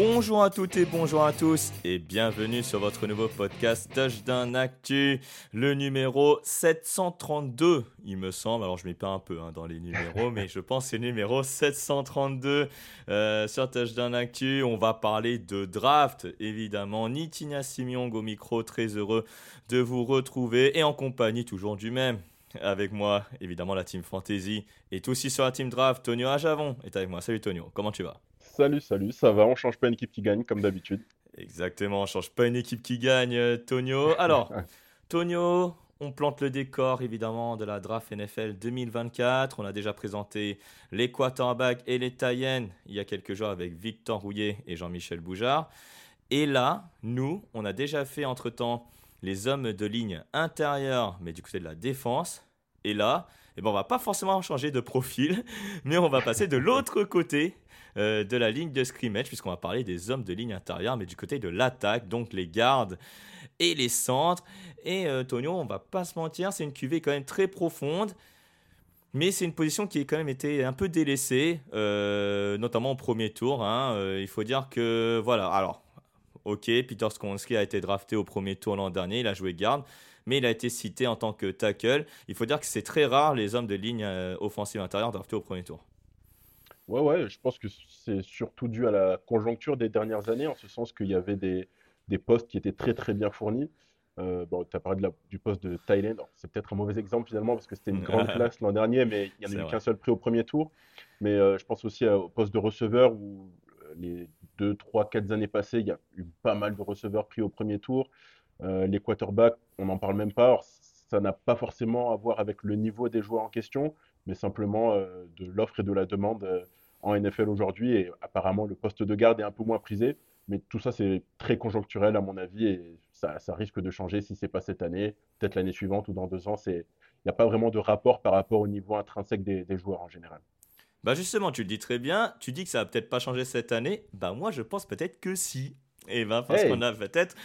Bonjour à toutes et bonjour à tous et bienvenue sur votre nouveau podcast Touchdown Actu, le numéro 732 il me semble, alors je m'y perds un peu hein, dans les numéros mais je pense que c'est le numéro 732 euh, sur Touchdown Actu, on va parler de draft évidemment, Nitinia Simiong au micro, très heureux de vous retrouver et en compagnie toujours du même avec moi, évidemment la team Fantasy est aussi sur la team Draft, Tonio Ajavon est avec moi, salut Tonio, comment tu vas? Salut, salut, ça va, on change pas une équipe qui gagne comme d'habitude. Exactement, on change pas une équipe qui gagne, euh, Tonio. Alors, Tonio, on plante le décor évidemment de la draft NFL 2024. On a déjà présenté les quarterbacks et les tie il y a quelques jours avec Victor Rouillet et Jean-Michel Boujard. Et là, nous, on a déjà fait entre-temps les hommes de ligne intérieure, mais du côté de la défense. Et là, eh ben, on va pas forcément changer de profil, mais on va passer de l'autre côté euh, de la ligne de scrimmage, puisqu'on va parler des hommes de ligne intérieure, mais du côté de l'attaque, donc les gardes et les centres. Et euh, Tonio, on va pas se mentir, c'est une cuvée quand même très profonde. Mais c'est une position qui a quand même été un peu délaissée, euh, notamment au premier tour. hein. Il faut dire que, voilà, alors, ok, Peter Skonski a été drafté au premier tour l'an dernier, il a joué garde, mais il a été cité en tant que tackle. Il faut dire que c'est très rare les hommes de ligne euh, offensive intérieure draftés au premier tour. Ouais, ouais, je pense que c'est surtout dû à la conjoncture des dernières années, en ce sens qu'il y avait des, des postes qui étaient très très bien fournis. Euh, bon, tu as parlé de la- du poste de Thailand, Alors, c'est peut-être un mauvais exemple finalement parce que c'était une grande classe l'an dernier, mais il n'y en a eu qu'un seul prix au premier tour. Mais euh, je pense aussi au poste de receveur où les 2, 3, 4 années passées, il y a eu pas mal de receveurs pris au premier tour. Euh, les quarterbacks, on n'en parle même pas. Alors, ça n'a pas forcément à voir avec le niveau des joueurs en question, mais simplement euh, de l'offre et de la demande euh, en NFL aujourd'hui. Et apparemment, le poste de garde est un peu moins prisé. Mais tout ça, c'est très conjoncturel à mon avis et ça, ça risque de changer si c'est pas cette année, peut-être l'année suivante ou dans deux ans. Il n'y a pas vraiment de rapport par rapport au niveau intrinsèque des, des joueurs en général. Bah justement, tu le dis très bien, tu dis que ça va peut-être pas changer cette année. Bah moi je pense peut-être que si. Et ben parce Hey. qu'on a peut-être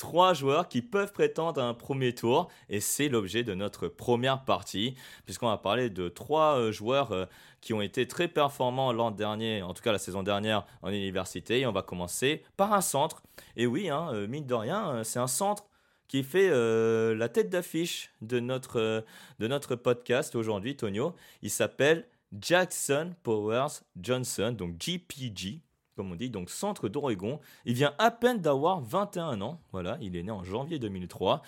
trois joueurs qui peuvent prétendre à un premier tour et c'est l'objet de notre première partie puisqu'on va parler de trois euh, joueurs euh, qui ont été très performants l'an dernier, en tout cas la saison dernière en université et on va commencer par un centre. Et oui, hein, euh, mine de rien, c'est un centre qui fait la tête d'affiche de notre, de notre podcast aujourd'hui, Tonio. Il s'appelle Jackson Powers Johnson, donc GPG, comme on dit, donc centre d'Oregon. Il vient à peine d'avoir 21 ans, voilà, il est né en janvier 2003.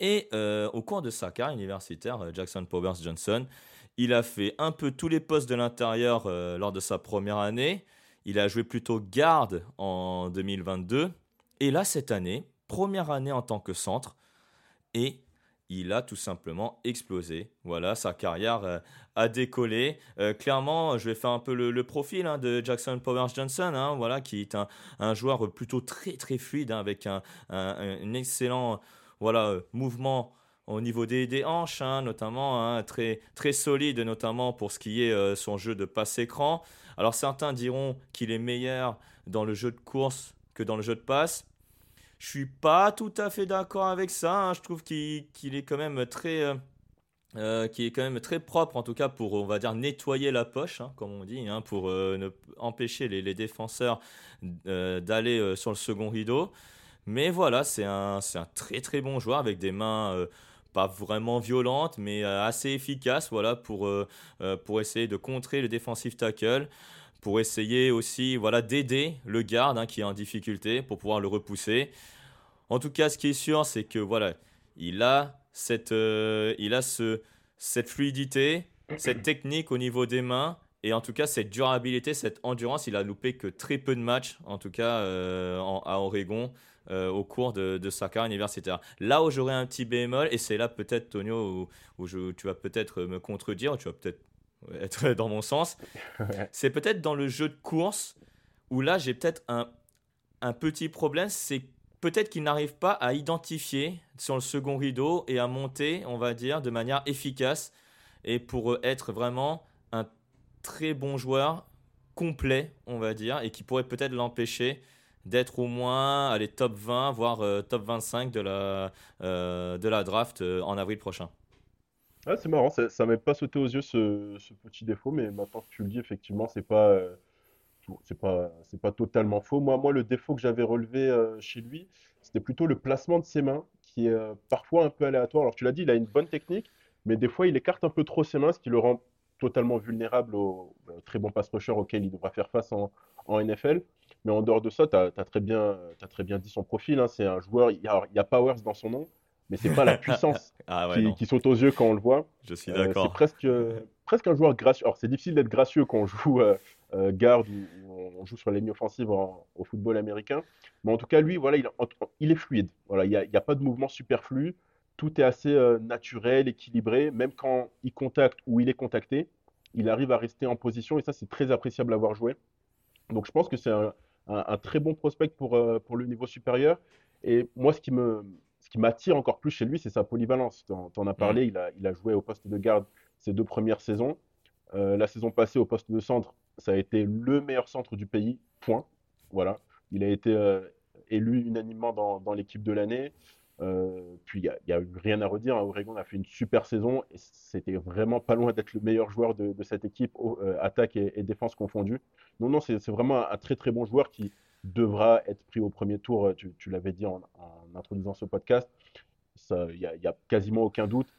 Et euh, au cours de sa carrière universitaire, euh, Jackson Powers Johnson, il a fait un peu tous les postes de l'intérieur euh, lors de sa première année. Il a joué plutôt garde en 2022. Et là, cette année, première année en tant que centre. Et il a tout simplement explosé. Voilà, sa carrière euh, a décollé. Euh, clairement, je vais faire un peu le, profil hein, de Jackson Powers Johnson, hein, voilà, qui est un, joueur plutôt très très fluide, hein, avec un, excellent voilà, euh, mouvement au niveau des, des hanches, notamment, très, solide, notamment pour ce qui est son jeu de passe-écran. Alors certains diront qu'il est meilleur dans le jeu de course que dans le jeu de passe. Je suis pas tout à fait d'accord avec ça. hein. Je trouve qu'il est quand même très, euh, euh, est quand même très propre, en tout cas pour, on va dire, nettoyer la poche, hein, comme on dit, hein, pour euh, ne empêcher les, défenseurs d'aller sur le second rideau. Mais voilà, c'est un, un très très bon joueur avec des mains pas vraiment violentes, mais assez efficaces, voilà, pour, pour essayer de contrer le defensive tackle, pour essayer aussi, voilà, d'aider le garde hein, qui est en difficulté, pour pouvoir le repousser. En tout cas, ce qui est sûr, c'est que voilà, il a cette, euh, il a ce, cette fluidité, cette technique au niveau des mains, et en tout cas cette durabilité, cette endurance. Il a loupé que très peu de matchs, en tout cas euh, à Oregon, euh, au cours de, sa carrière universitaire. Là où j'aurais un petit bémol, et c'est là peut-être, Tonio, où, où tu vas peut-être me contredire, tu vas peut-être être dans mon sens, c'est peut-être dans le jeu de course, où là j'ai peut-être un, un petit problème, c'est peut-être qu'il n'arrive pas à identifier sur le second rideau et à monter, on va dire, de manière efficace et pour euh, être vraiment un très bon joueur complet, on va dire, et qui pourrait peut-être l'empêcher d'être au moins allez, top 20, voire euh, top 25 de la, euh, de la draft euh, en avril prochain. Ah, c'est marrant, ça, ça m'est pas sauté aux yeux ce, ce petit défaut, mais maintenant que tu le dis, effectivement, c'est pas, euh, pas, pas totalement faux. Moi, moi, le défaut que j'avais relevé euh, chez lui, c'était plutôt le placement de ses mains, qui est euh, parfois un peu aléatoire. Alors, tu l'as dit, il a une bonne technique, mais des fois, il écarte un peu trop ses mains, ce qui le rend totalement vulnérable au, très bon pass rusher auquel il devra faire face en, en NFL. Mais en dehors de ça, tu as, t'as très bien dit son profil. hein. C'est un joueur, il y a, il y a Powers dans son nom, mais c'est pas la puissance Ah ouais, qui, qui saute aux yeux quand on le voit. je suis Euh, c'est d'accord. presque, presque un joueur gracieux. Alors, c'est difficile d'être gracieux quand on joue euh, euh, garde ou, on joue sur la ligne offensive en- au football américain. Mais en tout cas, lui, voilà, il, il est fluide. Voilà, il n'y a, pas de mouvement superflu. Tout est assez euh, naturel, équilibré. Même quand il contacte ou il est contacté, il arrive à rester en position. Et ça, c'est très appréciable à voir jouer. Donc, je pense que c'est un, un- un très bon prospect pour, euh, pour le niveau supérieur. Et moi, ce qui me, qui m'attire encore plus chez lui, c'est sa polyvalence. Tu en, as parlé, il a, il a joué au poste de garde ses deux premières saisons. Euh, la saison passée, au poste de centre, ça a été le meilleur centre du pays, point. Voilà. Il a été euh, élu unanimement dans, dans l'équipe de l'année. Euh, puis il n'y a, eu rien à redire. hein. Oregon a fait une super saison et c'était vraiment pas loin d'être le meilleur joueur de, de cette équipe, au- attaque et, et défense confondues. Non, non, c'est c'est vraiment un, un très très bon joueur qui devra être pris au premier tour. euh, Tu, l'avais dit en, introduisant ce podcast. Il n'y a, quasiment aucun doute.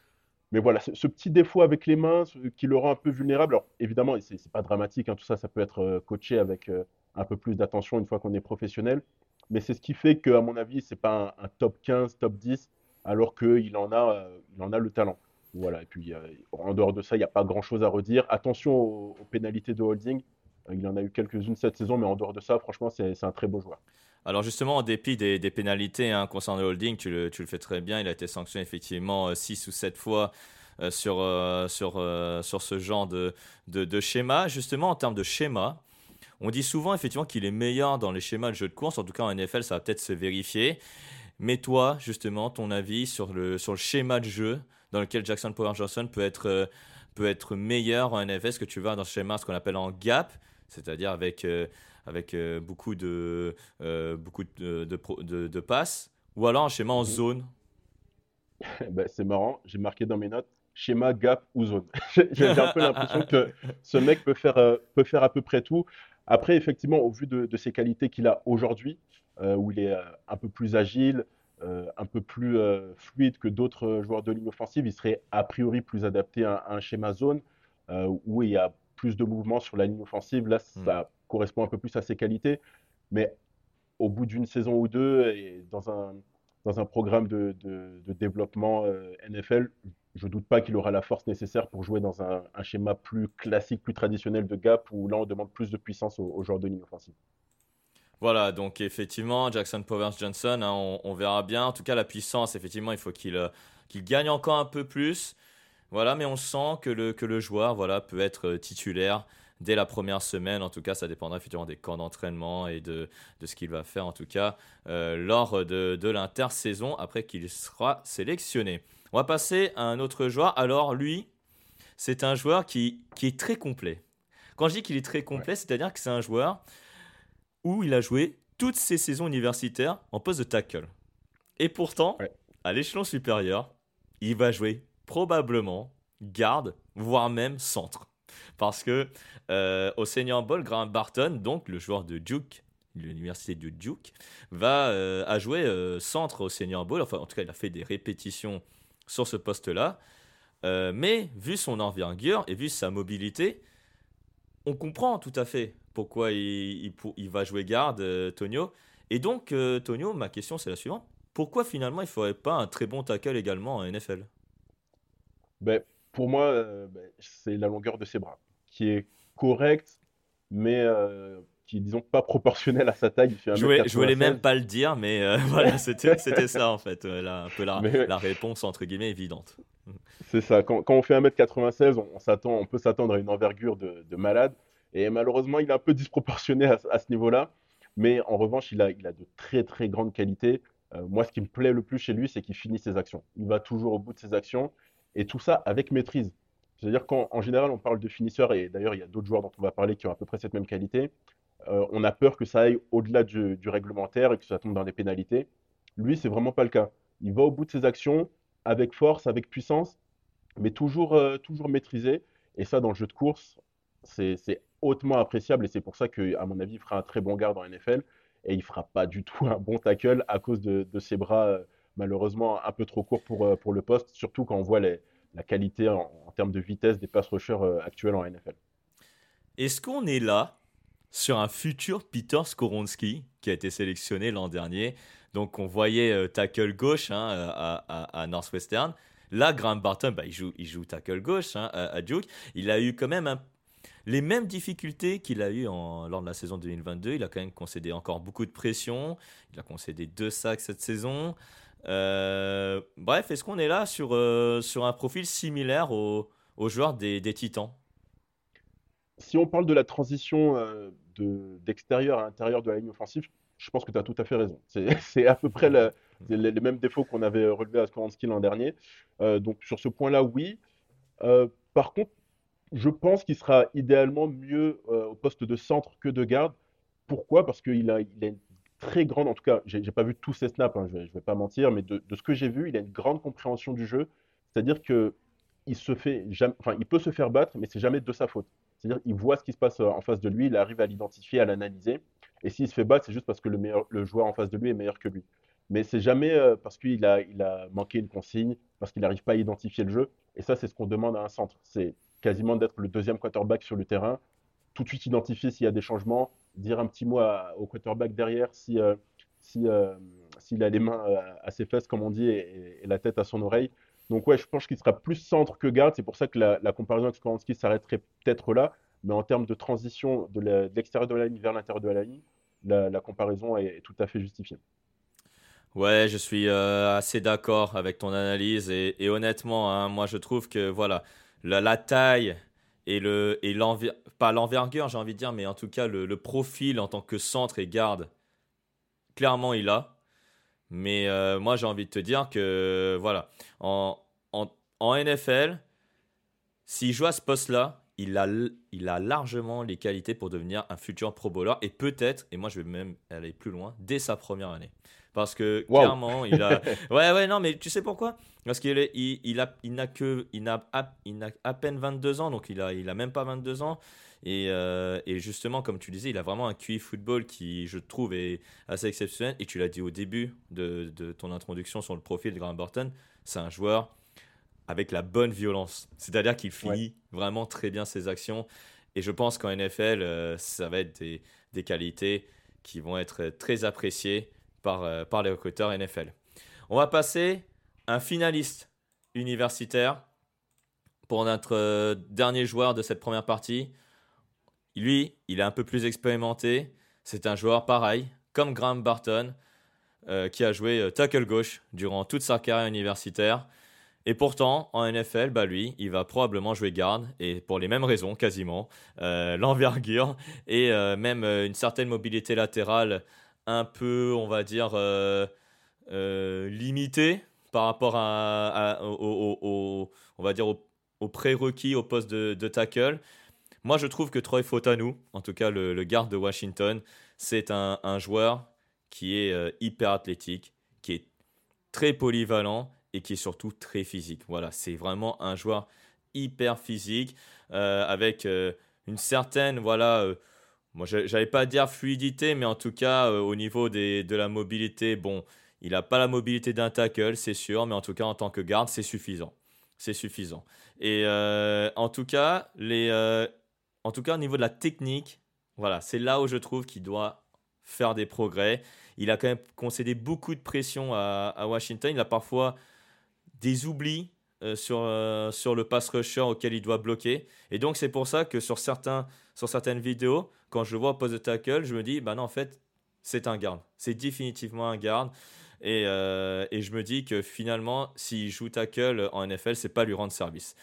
Mais voilà, ce, ce petit défaut avec les mains ce qui le rend un peu vulnérable. Alors évidemment, c'est c'est pas dramatique, hein, tout ça, ça peut être euh, coaché avec euh, un peu plus d'attention une fois qu'on est professionnel. Mais c'est ce qui fait qu'à mon avis, c'est pas un, top 15, top 10, alors qu'il en a, en a le talent. Voilà, et puis en dehors de ça, il n'y a pas grand-chose à redire. Attention aux pénalités de holding. Euh, il en a eu quelques-unes cette saison, mais en dehors de ça, franchement, c'est un très beau joueur. Alors justement, en dépit des, pénalités hein, concernant le holding, tu le, fais très bien. Il a été sanctionné effectivement 6 ou 7 fois euh, sur, euh, sur, euh, ce genre de, schéma. Justement, en termes de schéma, on dit souvent effectivement qu'il est meilleur dans les schémas de jeu de course. En tout cas, en NFL, ça va peut-être se vérifier. Mais toi, justement, ton avis sur le, schéma de jeu dans lequel Jackson Power Johnson peut être, euh, peut être meilleur en NFL, est-ce que tu vas dans ce schéma, ce qu'on appelle en gap, c'est-à-dire avec, euh, avec euh, beaucoup, de, euh, beaucoup de, de, pro- de- de passes, ou alors un schéma en zone Ben, c'est marrant, j'ai marqué dans mes notes schéma, gap ou zone. J'ai un peu l'impression que ce mec peut faire, peut faire à peu près tout. Après, effectivement, au vu de, de ses qualités qu'il a aujourd'hui, euh, où il est euh, un peu plus agile, euh, un peu plus fluide que d'autres joueurs de ligne offensive, il serait a priori plus adapté à, à un schéma zone, où il y a plus de mouvement sur la ligne offensive. Là, ça correspond un peu plus à ses qualités. Mais au bout d'une saison ou deux, et dans un, dans un programme de, de- de développement euh, NFL, je doute pas qu'il aura la force nécessaire pour jouer dans un, un schéma plus classique, plus traditionnel de gap, où là on demande plus de puissance aux, aux joueurs de ligne offensive. Voilà, donc effectivement, Jackson Powers Johnson, hein, on, on verra bien. En tout cas, la puissance, effectivement, il faut qu'il euh, qu'il gagne encore un peu plus. Voilà, mais on sent que le, que le joueur voilà, peut être euh, titulaire dès la première semaine. En tout cas, ça dépendra effectivement des camps d'entraînement et de, de ce qu'il va faire, en tout cas, euh, lors de, de l'intersaison, après qu'il sera sélectionné. On va passer à un autre joueur. Alors, lui, c'est un joueur qui, qui est très complet. Quand je dis qu'il est très complet, c'est-à-dire que c'est un joueur où il a joué toutes ses saisons universitaires en poste de tackle. Et pourtant, Ouais. à l'échelon supérieur, il va jouer probablement garde, voire même centre. Parce que au Senior Ball, Graham Barton, donc le joueur de Duke, l'université de Duke, va à jouer centre au Senior Ball. Enfin, en tout cas, il a fait des répétitions sur ce poste-là. mais vu son envergure et vu sa mobilité, on comprend tout à fait pourquoi il, il, va jouer garde, euh, Tonio. Et donc, euh, Tonio, ma question c'est la suivante. Pourquoi finalement il ne ferait pas un très bon tackle également en NFL ben, Pour moi, euh, ben, c'est la longueur de ses bras qui est correcte, mais qui est disons pas proportionnelle à sa taille. je, voulais, voulais même pas le dire, mais voilà, c'était ça en fait, un peu la, la réponse entre guillemets évidente. C'est ça. Quand, on fait 1m96, on, s'attend, on peut s'attendre à une envergure de, malade. Et malheureusement, il est un peu disproportionné à, ce niveau-là. Mais en revanche, il a, il a de très très grandes qualités. Euh, moi, ce qui me plaît le plus chez lui, c'est qu'il finit ses actions. Il va toujours au bout de ses actions. Et tout ça avec maîtrise. C'est-à-dire qu'en général, on parle de finisseur, et d'ailleurs, il y a d'autres joueurs dont on va parler qui ont à peu près cette même qualité. Euh, on a peur que ça aille au-delà du, du, réglementaire et que ça tombe dans des pénalités. Lui, c'est vraiment pas le cas. Il va au bout de ses actions, avec force, avec puissance, mais toujours, euh, toujours maîtrisé. Et ça, dans le jeu de course, c'est hautement appréciable et c'est pour ça qu'à mon avis, il fera un très bon garde en NFL et il fera pas du tout un bon tackle à cause de, ses bras euh, malheureusement un peu trop courts pour, euh, pour le poste, surtout quand on voit la qualité en, termes de vitesse des pass rushers actuels en NFL. Est-ce qu'on est là sur un futur Peter Skoronski qui a été sélectionné l'an dernier? Donc on voyait euh, tackle gauche hein, euh, à, Northwestern. Là, Graham Barton, bah, il, joue, il joue tackle gauche hein, à, Duke. Il a eu quand même les mêmes difficultés qu'il a eu lors de la saison 2022. Il a quand même concédé encore beaucoup de pression. Il a concédé deux sacs cette saison. Euh, bref, est-ce qu'on est là sur, sur un profil similaire aux, joueurs des, Titans? Si on parle de la transition d'extérieur à intérieur de la ligne offensive, je pense que tu as tout à fait raison. C'est à peu près les, mêmes défauts qu'on avait relevés à Skoransky l'an dernier. Euh, donc sur ce point-là, oui. Euh, par contre, je pense qu'il sera idéalement mieux euh, au poste de centre que de garde. Pourquoi? Parce qu'il il a une très grande, en tout cas, j'ai pas vu tous ses snaps, hein, je ne vais, pas mentir, mais de, ce que j'ai vu, il a une grande compréhension du jeu. C'est-à-dire que il se fait enfin, il peut se faire battre, mais c'est jamais de sa faute. C'est-à-dire qu'il voit ce qui se passe en face de lui, il arrive à l'identifier, à l'analyser. Et s'il se fait battre, c'est juste parce que le, meilleur, le joueur en face de lui est meilleur que lui. Mais c'est jamais euh, parce qu'il a, il a manqué une consigne, parce qu'il n'arrive pas à identifier le jeu. Et ça, c'est ce qu'on demande à un centre. C'est quasiment d'être le deuxième quarterback sur le terrain, tout de suite identifier s'il y a des changements, dire un petit mot au quarterback derrière si, euh, euh, s'il a les mains à ses fesses, comme on dit, et, la tête à son oreille. Donc ouais, je pense qu'il sera plus centre que garde. C'est pour ça que la, comparaison avec Skoransky s'arrêterait peut-être là. Mais en termes de transition de l'extérieur de, la ligne vers l'intérieur de la ligne, la, comparaison est, tout à fait justifiée. Ouais, je suis euh, assez d'accord avec ton analyse et, honnêtement, hein, moi je trouve que voilà, la, taille et le et pas l'envergure, j'ai envie de dire, mais en tout cas le, profil en tant que centre et garde, clairement il a. Mais euh, moi j'ai envie de te dire que voilà, en, en, NFL, s'il joue à ce poste-là, il a, il a largement les qualités pour devenir un futur Pro Bowler et peut-être, et moi je vais même aller plus loin, dès sa première année. Parce que clairement, il a. Ouais, ouais, non, mais tu sais pourquoi? Parce qu'il est, il, il, a, il n'a que, il n'a, il n'a à peine 22 ans, donc il a, il a même pas 22 ans. Et, euh, et, justement, comme tu disais, il a vraiment un QI football qui, je trouve, est assez exceptionnel. Et tu l'as dit au début de, de ton introduction sur le profil de Graham Burton, c'est un joueur avec la bonne violence. C'est-à-dire qu'il finit vraiment très bien ses actions. Et je pense qu'en NFL, euh, ça va être des, des, qualités qui vont être très appréciées par, euh, par les recruteurs NFL. On va passer un finaliste universitaire pour notre euh, dernier joueur de cette première partie. Lui, il est un peu plus expérimenté. C'est un joueur pareil, comme Graham Barton, qui a joué tackle gauche durant toute sa carrière universitaire. Et pourtant, en NFL, bah lui, il va probablement jouer garde, et pour les mêmes raisons quasiment, euh, l'envergure et euh, même euh, une certaine mobilité latérale un peu, on va dire, limitée par rapport à, au, on va dire au, prérequis au poste de, tackle. Moi, je trouve que Troy Fotanou, en tout cas le, garde de Washington, c'est un, un joueur qui est hyper athlétique, qui est très polyvalent et qui est surtout très physique. Voilà, c'est vraiment un joueur hyper physique, avec une certaine, voilà, moi j'avais pas à dire fluidité, mais en tout cas au niveau des, de la mobilité, bon, il n'a pas la mobilité d'un tackle, c'est sûr, mais en tout cas en tant que garde, c'est suffisant. C'est suffisant. Et en tout cas, les, en tout cas au niveau de la technique, voilà, c'est là où je trouve qu'il doit faire des progrès. Il a quand même concédé beaucoup de pression à, Washington. Il a parfois des oublis euh, sur, euh, sur le pass rusher auquel il doit bloquer. Et donc, c'est pour ça que sur, certains, sur certaines vidéos, quand je vois au poste de tackle, je me dis, bah non, en fait, c'est un garde. C'est définitivement un garde. Et, euh, et, je me dis que finalement, s'il joue tackle en NFL, c'est pas lui rendre service.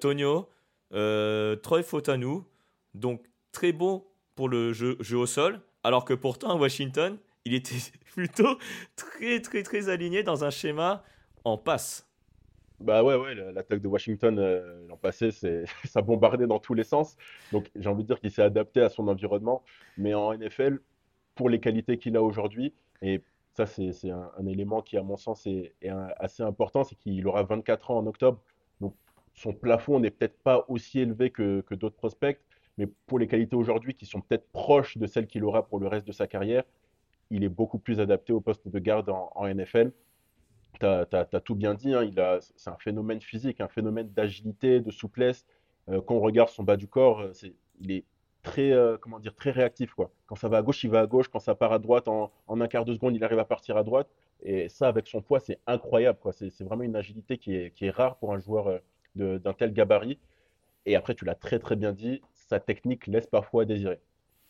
Tonio, Troy Fotanou, donc très bon pour le jeu, jeu au sol, alors que pourtant à Washington, il était plutôt très très très aligné dans un schéma en passe. Bah ouais, ouais, l'attaque de Washington euh, l'an passé, ça bombardait dans tous les sens. Donc j'ai envie de dire qu'il s'est adapté à son environnement. Mais en NFL, pour les qualités qu'il a aujourd'hui, et ça c'est un, élément qui à mon sens est, assez important, c'est qu'il aura 24 ans en octobre. Donc son plafond n'est peut-être pas aussi élevé que, que d'autres prospects, mais pour les qualités aujourd'hui qui sont peut-être proches de celles qu'il aura pour le reste de sa carrière, il est beaucoup plus adapté au poste de garde en, NFL. Tu as, tout bien dit, hein, c'est un phénomène physique, un phénomène d'agilité, de souplesse. Euh, quand on regarde son bas du corps, euh, il est très, euh, comment dire, très réactif. Quand ça va à gauche, il va à gauche. Quand ça part à droite, en, un quart de seconde, il arrive à partir à droite. Et ça, avec son poids, c'est incroyable. C'est vraiment une agilité qui est, qui est rare pour un joueur d'un tel gabarit. Et après, tu l'as très très bien dit, sa technique laisse parfois à désirer.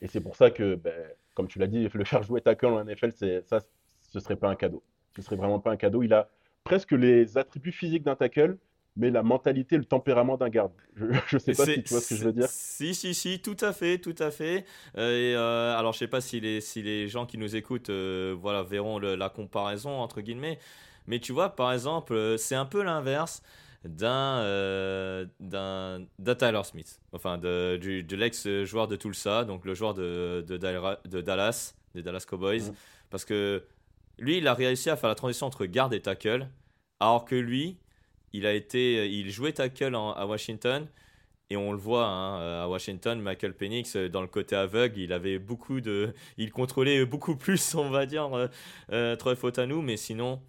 Et c'est pour ça que, ben, comme tu l'as dit, le faire jouer tackle en NFL, ça, ce serait pas un cadeau. Ce serait vraiment pas un cadeau. Il a presque les attributs physiques d'un tackle, mais la mentalité, le tempérament d'un garde. Je ne sais pas si tu vois ce que je veux dire. Si, si, si, tout à fait, tout à fait. Euh, et, euh, alors, je sais pas si les, si les gens qui nous écoutent euh, voilà, verront la comparaison, entre guillemets. Mais tu vois, par exemple, c'est un peu l'inverse d'un d'un Tyler Smith, enfin de, du, de l'ex-joueur de Tulsa, donc le joueur de, de, de Dallas, des Dallas Cowboys, mm. parce que lui, il a réussi à faire la transition entre garde et tackle, alors que lui, il a été, il jouait tackle à Washington. Et on le voit hein, à Washington, Michael Penix, dans le côté aveugle, il avait beaucoup de, il contrôlait beaucoup plus, on va dire, euh, euh Troy Fotanou, mais sinon,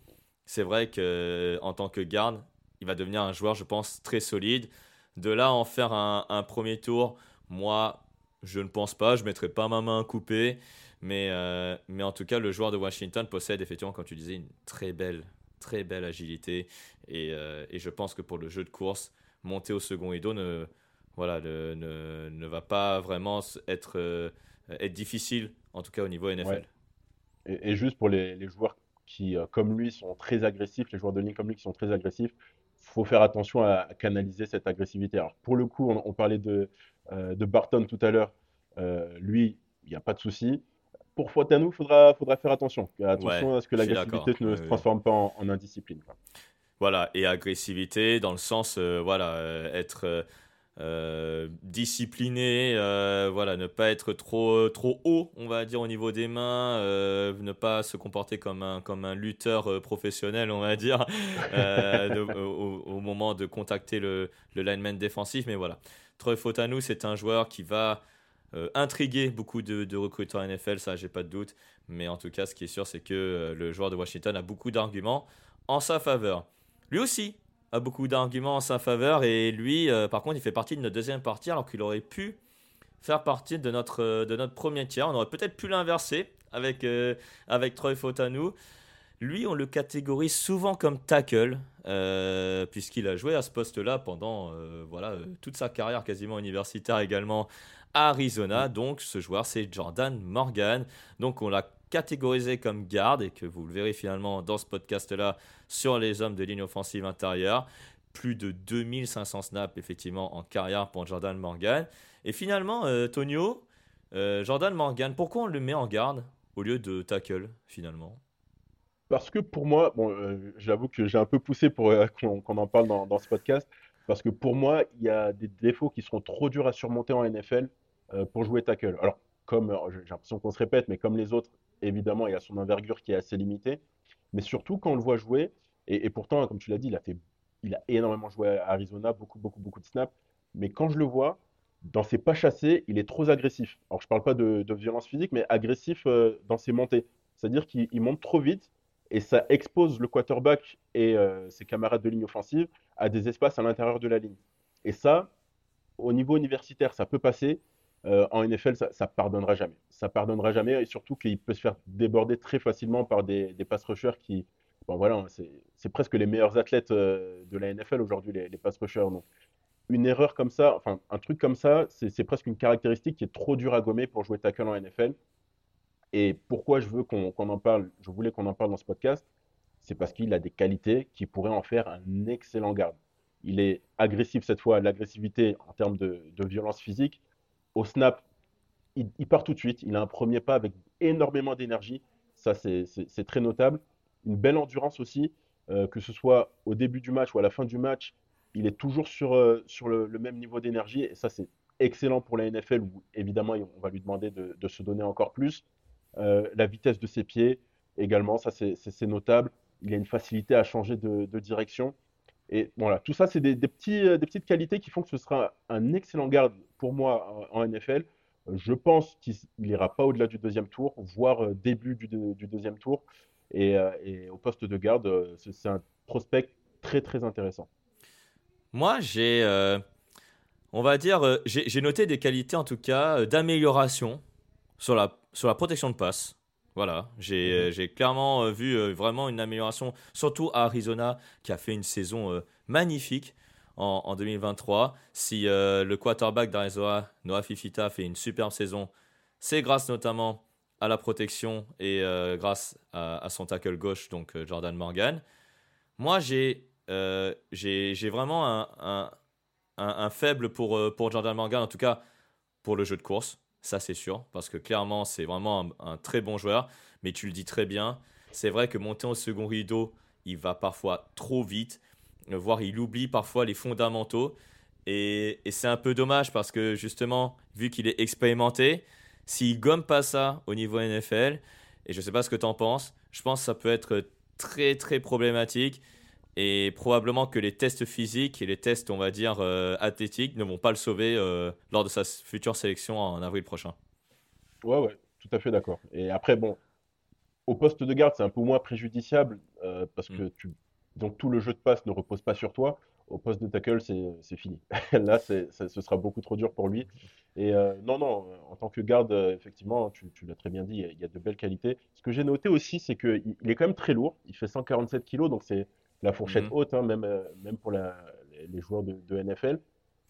c'est vrai que en tant que garde, il va devenir un joueur, je pense, très solide. De là en faire un, premier tour, moi, je ne pense pas. Je ne mettrai pas ma main coupée. Mais, euh, mais en tout cas, le joueur de Washington possède effectivement, comme tu disais, une très belle, très belle agilité. Et, euh, et je pense que pour le jeu de course, monter au second rideau ne, voilà, ne, ne, va pas vraiment être, euh, être difficile, en tout cas au niveau NFL. Et, juste pour les, les joueurs qui, comme lui, sont très agressifs, les joueurs de ligne comme lui qui sont très agressifs, faut faire attention à, canaliser cette agressivité. Alors, pour le coup, on, parlait de, de, Barton tout à l'heure. Euh, lui, il n'y a pas de souci. Pour Fotanou, il faudra, faudra faire attention. Attention à ce que l'agressivité ne se transforme pas en, indiscipline. Voilà, et agressivité dans le sens, euh, voilà, être euh, discipliné, euh, voilà, ne pas être trop, trop haut, on va dire, au niveau des mains, euh, ne pas se comporter comme un, comme un lutteur professionnel, on va dire, au, moment de contacter le, le lineman défensif. Mais voilà, Troy Fotanou, c'est un joueur qui va intriguer beaucoup de, recruteurs NFL, ça, j'ai pas de doute. Mais en tout cas, ce qui est sûr, c'est que le joueur de Washington a beaucoup d'arguments en sa faveur. Lui aussi, a beaucoup d'arguments en sa faveur. Et lui, euh, par contre, il fait partie de notre deuxième partie alors qu'il aurait pu faire partie de notre, euh, de notre premier tiers. On aurait peut-être pu l'inverser avec, euh, avec Troy Fotanou. Lui, on le catégorise souvent comme tackle, puisqu'il a joué à ce poste-là pendant voilà, toute sa carrière quasiment universitaire également à Arizona. Donc, ce joueur, c'est Jordan Morgan. Donc, on l'a catégorisé comme garde et que vous le verrez finalement dans ce podcast-là sur les hommes de ligne offensive intérieure. Plus de 2500 snaps effectivement en carrière pour Jordan Morgan. Et finalement, euh, Tonio, euh, Jordan Morgan, pourquoi on le met en garde au lieu de tackle finalement? Parce que pour moi, bon, euh, j'avoue que j'ai un peu poussé pour qu'on en parle dans, ce podcast, parce que pour moi, il y a des défauts qui seront trop durs à surmonter en NFL pour jouer tackle. Alors, comme j'ai l'impression qu'on se répète, mais comme les autres, évidemment, il a son envergure qui est assez limitée. Mais surtout, quand on le voit jouer, et, pourtant, comme tu l'as dit, il a énormément joué à Arizona, beaucoup, beaucoup, beaucoup de snaps. Mais quand je le vois, dans ses pas chassés, il est trop agressif. Alors, je ne parle pas de, violence physique, mais agressif euh, dans ses montées. C'est-à-dire qu'il monte trop vite et ça expose le quarterback et euh, ses camarades de ligne offensive à des espaces à l'intérieur de la ligne. Et ça, au niveau universitaire, ça peut passer. Euh, en NFL, ça, ne pardonnera jamais. Ça pardonnera jamais, et surtout qu'il peut se faire déborder très facilement par des, des pass rushers qui, bon voilà, c'est presque les meilleurs athlètes euh, de la NFL aujourd'hui, les, les, pass rushers. Donc, une erreur comme ça, enfin un truc comme ça, c'est presque une caractéristique qui est trop dure à gommer pour jouer tackle en NFL. Et pourquoi je veux qu'on en parle, je voulais qu'on en parle dans ce podcast, c'est parce qu'il a des qualités qui pourraient en faire un excellent garde. Il est agressif cette fois, l'agressivité en termes de, violence physique. Au snap, il, part tout de suite. Il a un premier pas avec énormément d'énergie. Ça, c'est très notable. Une belle endurance aussi, euh, que ce soit au début du match ou à la fin du match. Il est toujours sur, euh, le, même niveau d'énergie. Et ça, c'est excellent pour la NFL où évidemment, on va lui demander de, de se donner encore plus. Euh, la vitesse de ses pieds également, ça, c'est notable. Il a une facilité à changer de, direction. Et voilà, tout ça, c'est des, petits, des, petites qualités qui font que ce sera un excellent garde pour moi en, NFL. Je pense qu'il n'ira pas au-delà du deuxième tour, voire début du, deuxième tour. Et, au poste de garde, c'est un prospect très très intéressant. Moi, j'ai, euh, on va dire, euh, j'ai noté des qualités en tout cas d'amélioration sur la, sur la protection de passe. Voilà, j'ai mmh. clairement euh, vu euh, vraiment une amélioration, surtout à Arizona, qui a fait une saison euh, magnifique en, en, 2023. Si euh, le quarterback d'Arizona, Noah Fifita, fait une superbe saison, c'est grâce notamment à la protection et euh, grâce à, à, son tackle gauche, donc euh, Jordan Morgan. Moi, j'ai vraiment un, un, un, un, faible pour, pour Jordan Morgan, en tout cas pour le jeu de course ça c'est sûr, parce que clairement c'est vraiment un, très bon joueur, mais tu le dis très bien, c'est vrai que monter au second rideau, il va parfois trop vite, voire il oublie parfois les fondamentaux, et, et c'est un peu dommage parce que justement, vu qu'il est expérimenté, s'il gomme pas ça au niveau NFL, et je sais pas ce que tu en penses, je pense que ça peut être très très problématique et probablement que les tests physiques et les tests, on va dire, euh, athlétiques ne vont pas le sauver euh, lors de sa future sélection en avril prochain. Ouais, ouais, tout à fait d'accord. Et après, bon, au poste de garde, c'est un peu moins préjudiciable euh, parce que mm. tu... donc tout le jeu de passe ne repose pas sur toi. Au poste de tackle, c'est fini. Là, ce sera beaucoup trop dur pour lui. Et non, non, en tant que garde, effectivement, tu, tu l'as très bien dit, il y a de belles qualités. Ce que j'ai noté aussi, c'est qu'il est quand même très lourd. Il fait 147 kg, donc c'est la fourchette mmh. haute, hein, même, euh, même pour la, les joueurs de, de, NFL.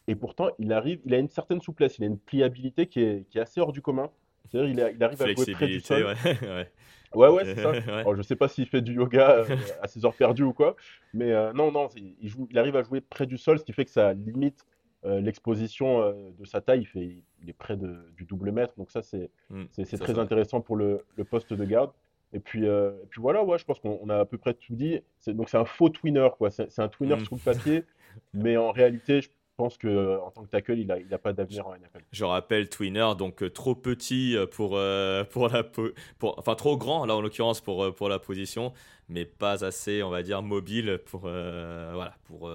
Et pourtant, il arrive, il a une certaine souplesse, il a une pliabilité qui est, qui est assez hors du commun. C'est-à-dire, il, il, arrive à jouer près du sol. Ouais, ouais. Ouais, ouais, c'est ça. ouais. Alors, je sais pas s'il fait du yoga euh, à ses heures perdues ou quoi, mais euh, non, non, il, joue, il arrive à jouer près du sol, ce qui fait que ça limite euh, l'exposition de sa taille. Il, fait, il est près de, du double mètre, donc ça, c'est mmh, très intéressant pour le, le, poste de garde. Et puis, euh, et puis voilà, ouais, je pense qu'on a à peu près tout dit. Donc c'est un faux twinner, quoi. C'est un twinner mmh. sur le papier, mais en réalité, je pense que en tant que tackle, il n'a il a pas d'avenir en NFL. Je rappelle twinner, donc euh, trop petit pour, euh, pour la pour, enfin trop grand là en l'occurrence pour, pour la position, mais pas assez, on va dire, mobile pour euh, voilà pour,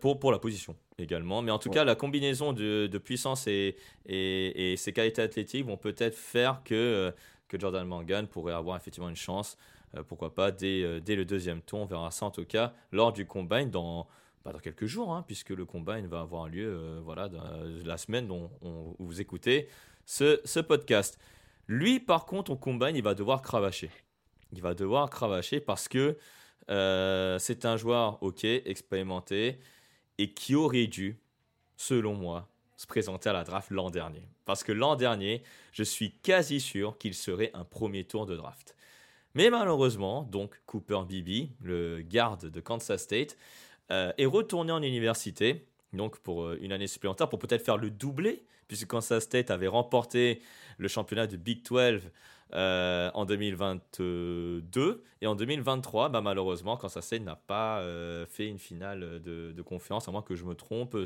pour pour la position également. Mais en tout ouais. cas, la combinaison de, de puissance et, et, et, ses qualités athlétiques vont peut-être faire que que Jordan Morgan pourrait avoir effectivement une chance, euh, pourquoi pas, dès, euh, dès, le deuxième tour. On verra ça en tout cas lors du combine dans, bah, dans quelques jours, hein, puisque le combine va avoir lieu euh, voilà, la semaine dont on, vous écoutez ce, podcast. Lui, par contre, au combine, il va devoir cravacher. Il va devoir cravacher parce que c'est un joueur, ok, expérimenté, et qui aurait dû, selon moi, se présenter à la draft l'an dernier. Parce que l'an dernier, je suis quasi sûr qu'il serait un premier tour de draft. Mais malheureusement, donc Cooper Bibi, le garde de Kansas State, euh, est retourné en université, donc pour euh, une année supplémentaire, pour peut-être faire le doublé, puisque Kansas State avait remporté le championnat de Big 12 euh, en 2022 et en 2023 bah, malheureusement Kansas State n'a pas euh, fait une finale de, de, confiance à moins que je me trompe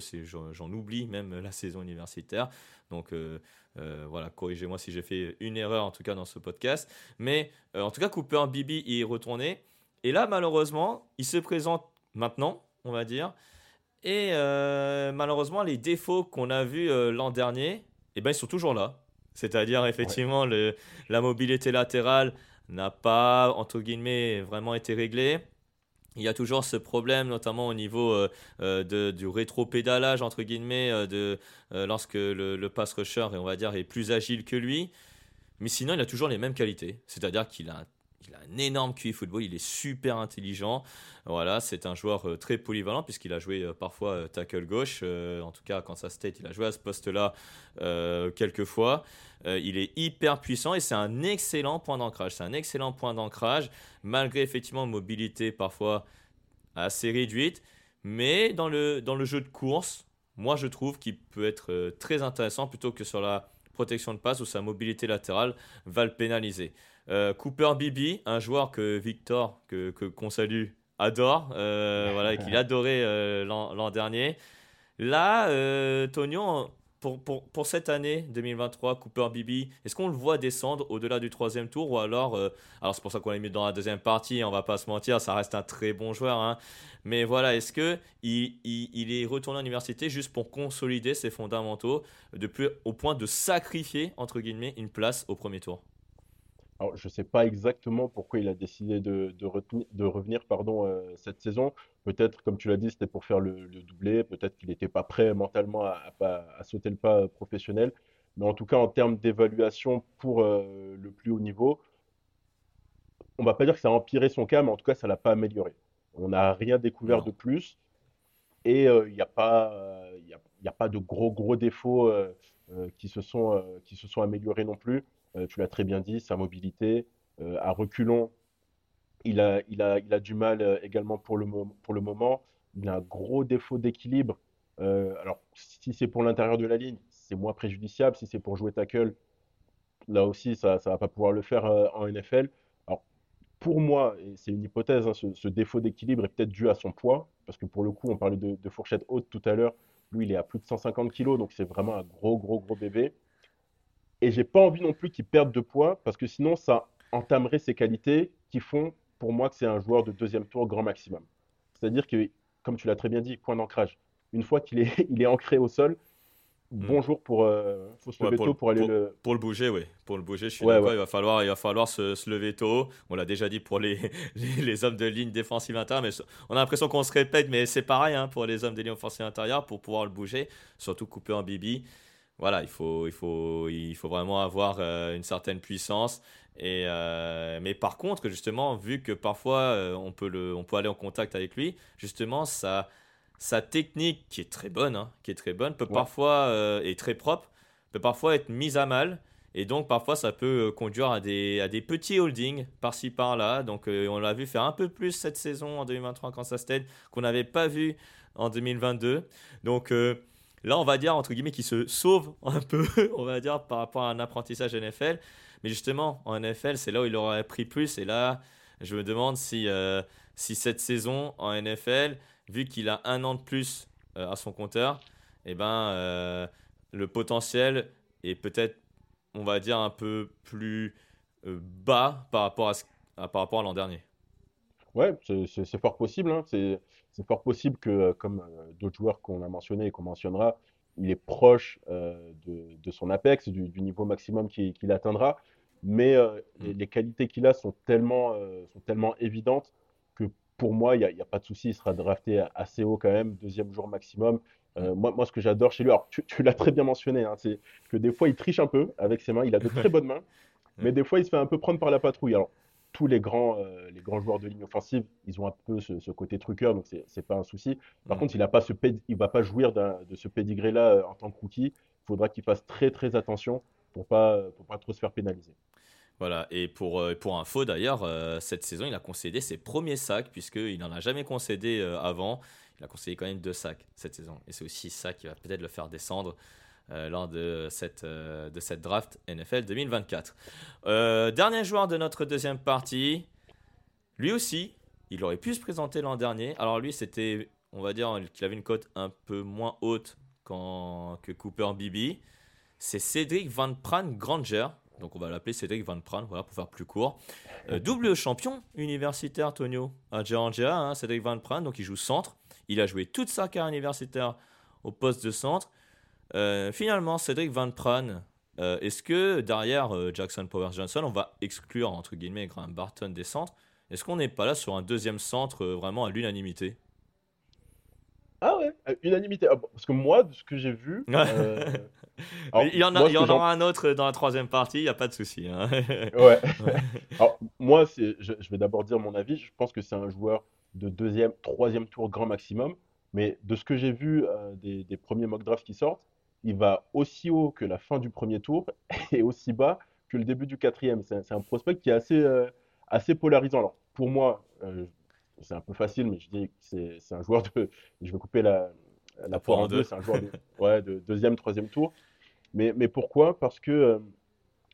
j'en oublie même la saison universitaire donc euh, euh voilà corrigez-moi si j'ai fait une erreur en tout cas dans ce podcast mais en tout cas Cooper Bibi y est retourné et là malheureusement il se présente maintenant, on va dire. Et malheureusement, les défauts qu'on a vus l'an dernier, eh ben, ils sont toujours là. C'est-à-dire, effectivement, le, la mobilité latérale n'a pas, entre guillemets, vraiment été réglée. Il y a toujours ce problème, notamment au niveau euh, euh, de, du rétro-pédalage, entre guillemets, euh, de, lorsque le, le pass rusher, on va dire, est plus agile que lui. Mais sinon, il a toujours les mêmes qualités. C'est-à-dire qu'il a un il a un énorme QI football, il est super intelligent. Voilà, c'est un joueur euh, très polyvalent puisqu'il a joué euh, parfois euh, tackle gauche. en tout cas, quand ça State, il a joué à ce poste-là quelques fois. il est hyper puissant et c'est un excellent point d'ancrage. C'est un excellent point d'ancrage malgré effectivement une mobilité parfois assez réduite. Mais dans le, dans le jeu de course, moi je trouve qu'il peut être très intéressant plutôt que sur la protection de passe où sa mobilité latérale va le pénaliser. Euh, Cooper Bibi, un joueur que Victor, que qu'on salue, adore, euh, voilà, qu'il adorait euh, l'an dernier. Là, Tonio, pour, pour, pour, cette année 2023, Cooper Bibi, est-ce qu'on le voit descendre au-delà du troisième tour ou alors, alors c'est pour ça qu'on l'a mis dans la deuxième partie, on va pas se mentir, ça reste un très bon joueur, hein. mais voilà, est-ce que il, il, il, est retourné à l'université juste pour consolider ses fondamentaux, au point de sacrifier entre guillemets une place au premier tour? Alors, je ne sais pas exactement pourquoi il a décidé de, de, revenir pardon, euh, cette saison. Peut-être, comme tu l'as dit, c'était pour faire le, doublé. Peut-être qu'il n'était pas prêt mentalement à, à, sauter le pas professionnel. Mais en tout cas, en termes d'évaluation pour euh, le plus haut niveau, on ne va pas dire que ça a empiré son cas, mais en tout cas, ça ne l'a pas amélioré. On n'a rien découvert de plus. Et euh, il n'y a, pas, a, a pas de gros, gros défauts qui, se sont, qui se sont améliorés non plus. Euh, tu l'as très bien dit, sa mobilité. Euh, à reculons, il a, il, a, il a du mal euh, également pour le, pour le moment. Il a un gros défaut d'équilibre. alors, si c'est pour l'intérieur de la ligne, c'est moins préjudiciable. Si c'est pour jouer tackle, là aussi, ça ne va pas pouvoir le faire en NFL. Alors, pour moi, et c'est une hypothèse, hein, ce, défaut d'équilibre est peut-être dû à son poids, parce que pour le coup, on parlait de, de fourchette haute tout à l'heure. Lui, il est à plus de 150 kg, donc c'est vraiment un gros, gros, gros bébé. Et j'ai pas envie non plus qu'il perde de poids parce que sinon ça entamerait ses qualités qui font pour moi que c'est un joueur de deuxième tour grand maximum. C'est-à-dire que, comme tu l'as très bien dit, point d'ancrage. Une fois qu'il est, il est ancré au sol, hmm. bonjour pour euh, faut se lever tôt pour aller le pour le bouger oui pour le bouger je suis d'accord il va falloir il va falloir se, lever tôt on l'a déjà dit pour les, les, hommes de ligne défensive intérieure mais on a l'impression qu'on se répète mais c'est pareil hein, pour les hommes de ligne offensive intérieure pour pouvoir le bouger surtout couper en bibi voilà, il faut, il faut, il faut vraiment avoir euh, une certaine puissance. Et, euh, mais par contre, justement, vu que parfois euh, on, peut le, on peut aller en contact avec lui, justement, sa, sa technique, qui est très bonne, hein, qui est très bonne, peut parfois, et très propre, peut parfois être mise à mal. Et donc, parfois, ça peut conduire à des, à des petits holdings par-ci par-là. Donc, on l'a vu faire un peu plus cette saison en 2023 quand ça State qu'on n'avait pas vu en 2022. Donc, Là, on va dire, entre guillemets, qu'il se sauve un peu, on va dire, par rapport à un apprentissage NFL. Mais justement, en NFL, c'est là où il aurait pris plus. Et là, je me demande si, euh, si cette saison en NFL, vu qu'il a un an de plus euh, à son compteur, eh ben, euh, le potentiel est peut-être, on va dire, un peu plus bas par rapport à, à l'an dernier. Ouais, c'est fort possible. Hein. C'est fort possible que, euh, comme euh, d'autres joueurs qu'on a mentionnés et qu'on mentionnera, il est proche euh, de, son apex, du, niveau maximum qu'il atteindra. Mais mm. les, qualités qu'il a sont tellement, sont tellement évidentes que pour moi, il n'y a, pas de souci. Il sera drafté assez haut quand même, deuxième jour maximum. Mm. moi, moi, ce que j'adore chez lui, alors tu, l'as très bien mentionné, hein, c'est que des fois, il triche un peu avec ses mains. Il a de très bonnes mains, mais des fois, il se fait un peu prendre par la patrouille. Alors, tous les grands, euh, les grands joueurs de ligne offensive, ils ont un peu ce, côté truqueur, donc c'est n'est pas un souci. Par mm. contre, il ne pas va pas jouir de ce pédigré-là euh, en tant que rookie. Il faudra qu'il fasse très très attention pour pas pour pas trop se faire pénaliser. Voilà, et pour, euh, pour info d'ailleurs, cette saison, il a concédé ses premiers sacs, puisqu'il n'en a jamais concédé avant. Il a concédé quand même deux sacs cette saison. Et c'est aussi ça qui va peut-être le faire descendre euh, lors de cette, euh, de cette draft NFL 2024. Euh, dernier joueur de notre deuxième partie, lui aussi, il aurait pu se présenter l'an dernier. Alors lui, c'était, on va dire qu'il avait une cote un peu moins haute que Cooper Bibi. C'est Cédric Van Pran Granger, Donc on va l'appeler Cédric Van Pran, voilà, pour faire plus court. Double champion universitaire, Tonio, à Georgia, hein, Cédric Van Pran, donc il joue centre. Il a joué toute sa carrière universitaire au poste de centre. Euh, finalement, Cédric Van Pran, euh, est-ce que derrière Jackson Powers Johnson, on va exclure entre guillemets Graham Barton des centres Est-ce qu'on n'est pas là sur un deuxième centre vraiment à l'unanimité? Ah ouais, unanimité. Ah, parce que moi, de ce que j'ai vu. il y en, a, il y en aura un autre dans la troisième partie, il n'y a pas de souci. Hein. ouais. Alors, moi, je, je vais d'abord dire mon avis. Je pense que c'est un joueur de deuxième, troisième tour grand maximum. Mais de ce que j'ai vu euh, des, des, premiers mock drafts qui sortent, il va aussi haut que la fin du premier tour et aussi bas que le début du quatrième. C'est un prospect qui est assez, euh, assez polarisant. Alors, pour moi, euh, c'est un peu facile, mais je dis que c'est un joueur de. Je vais couper la, la poire en deux. C'est un joueur de, ouais, de, deuxième, troisième tour. Mais, mais pourquoi? Parce que, euh,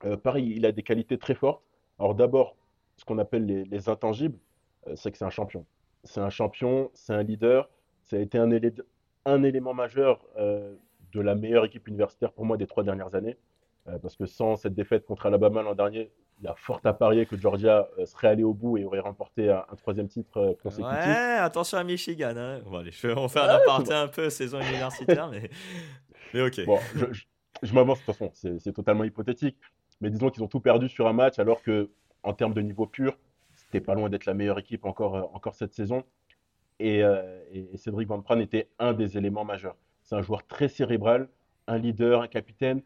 euh, pareil, il a des qualités très fortes. Alors, d'abord, ce qu'on appelle les, les intangibles, c'est que c'est un champion. C'est un champion, c'est un leader. Ça a été un, un élément majeur de la meilleure équipe universitaire pour moi des trois dernières années. parce que sans cette défaite contre Alabama l'an dernier, il y a fort à parier que Georgia euh, serait allé au bout et aurait remporté un, troisième titre euh, consécutif. Ouais, attention à Michigan. Hein. Bon, allez, je vais en faire un aparté un peu saison universitaire, mais... mais ok. Bon, je, m'avance de toute façon, c'est totalement hypothétique. Mais disons qu'ils ont tout perdu sur un match, alors que en termes de niveau pur, c'était pas loin d'être la meilleure équipe encore, euh, encore cette saison. Et, et, Cédric Van Pran était un des éléments majeurs. C'est un joueur très cérébral, un leader, un capitaine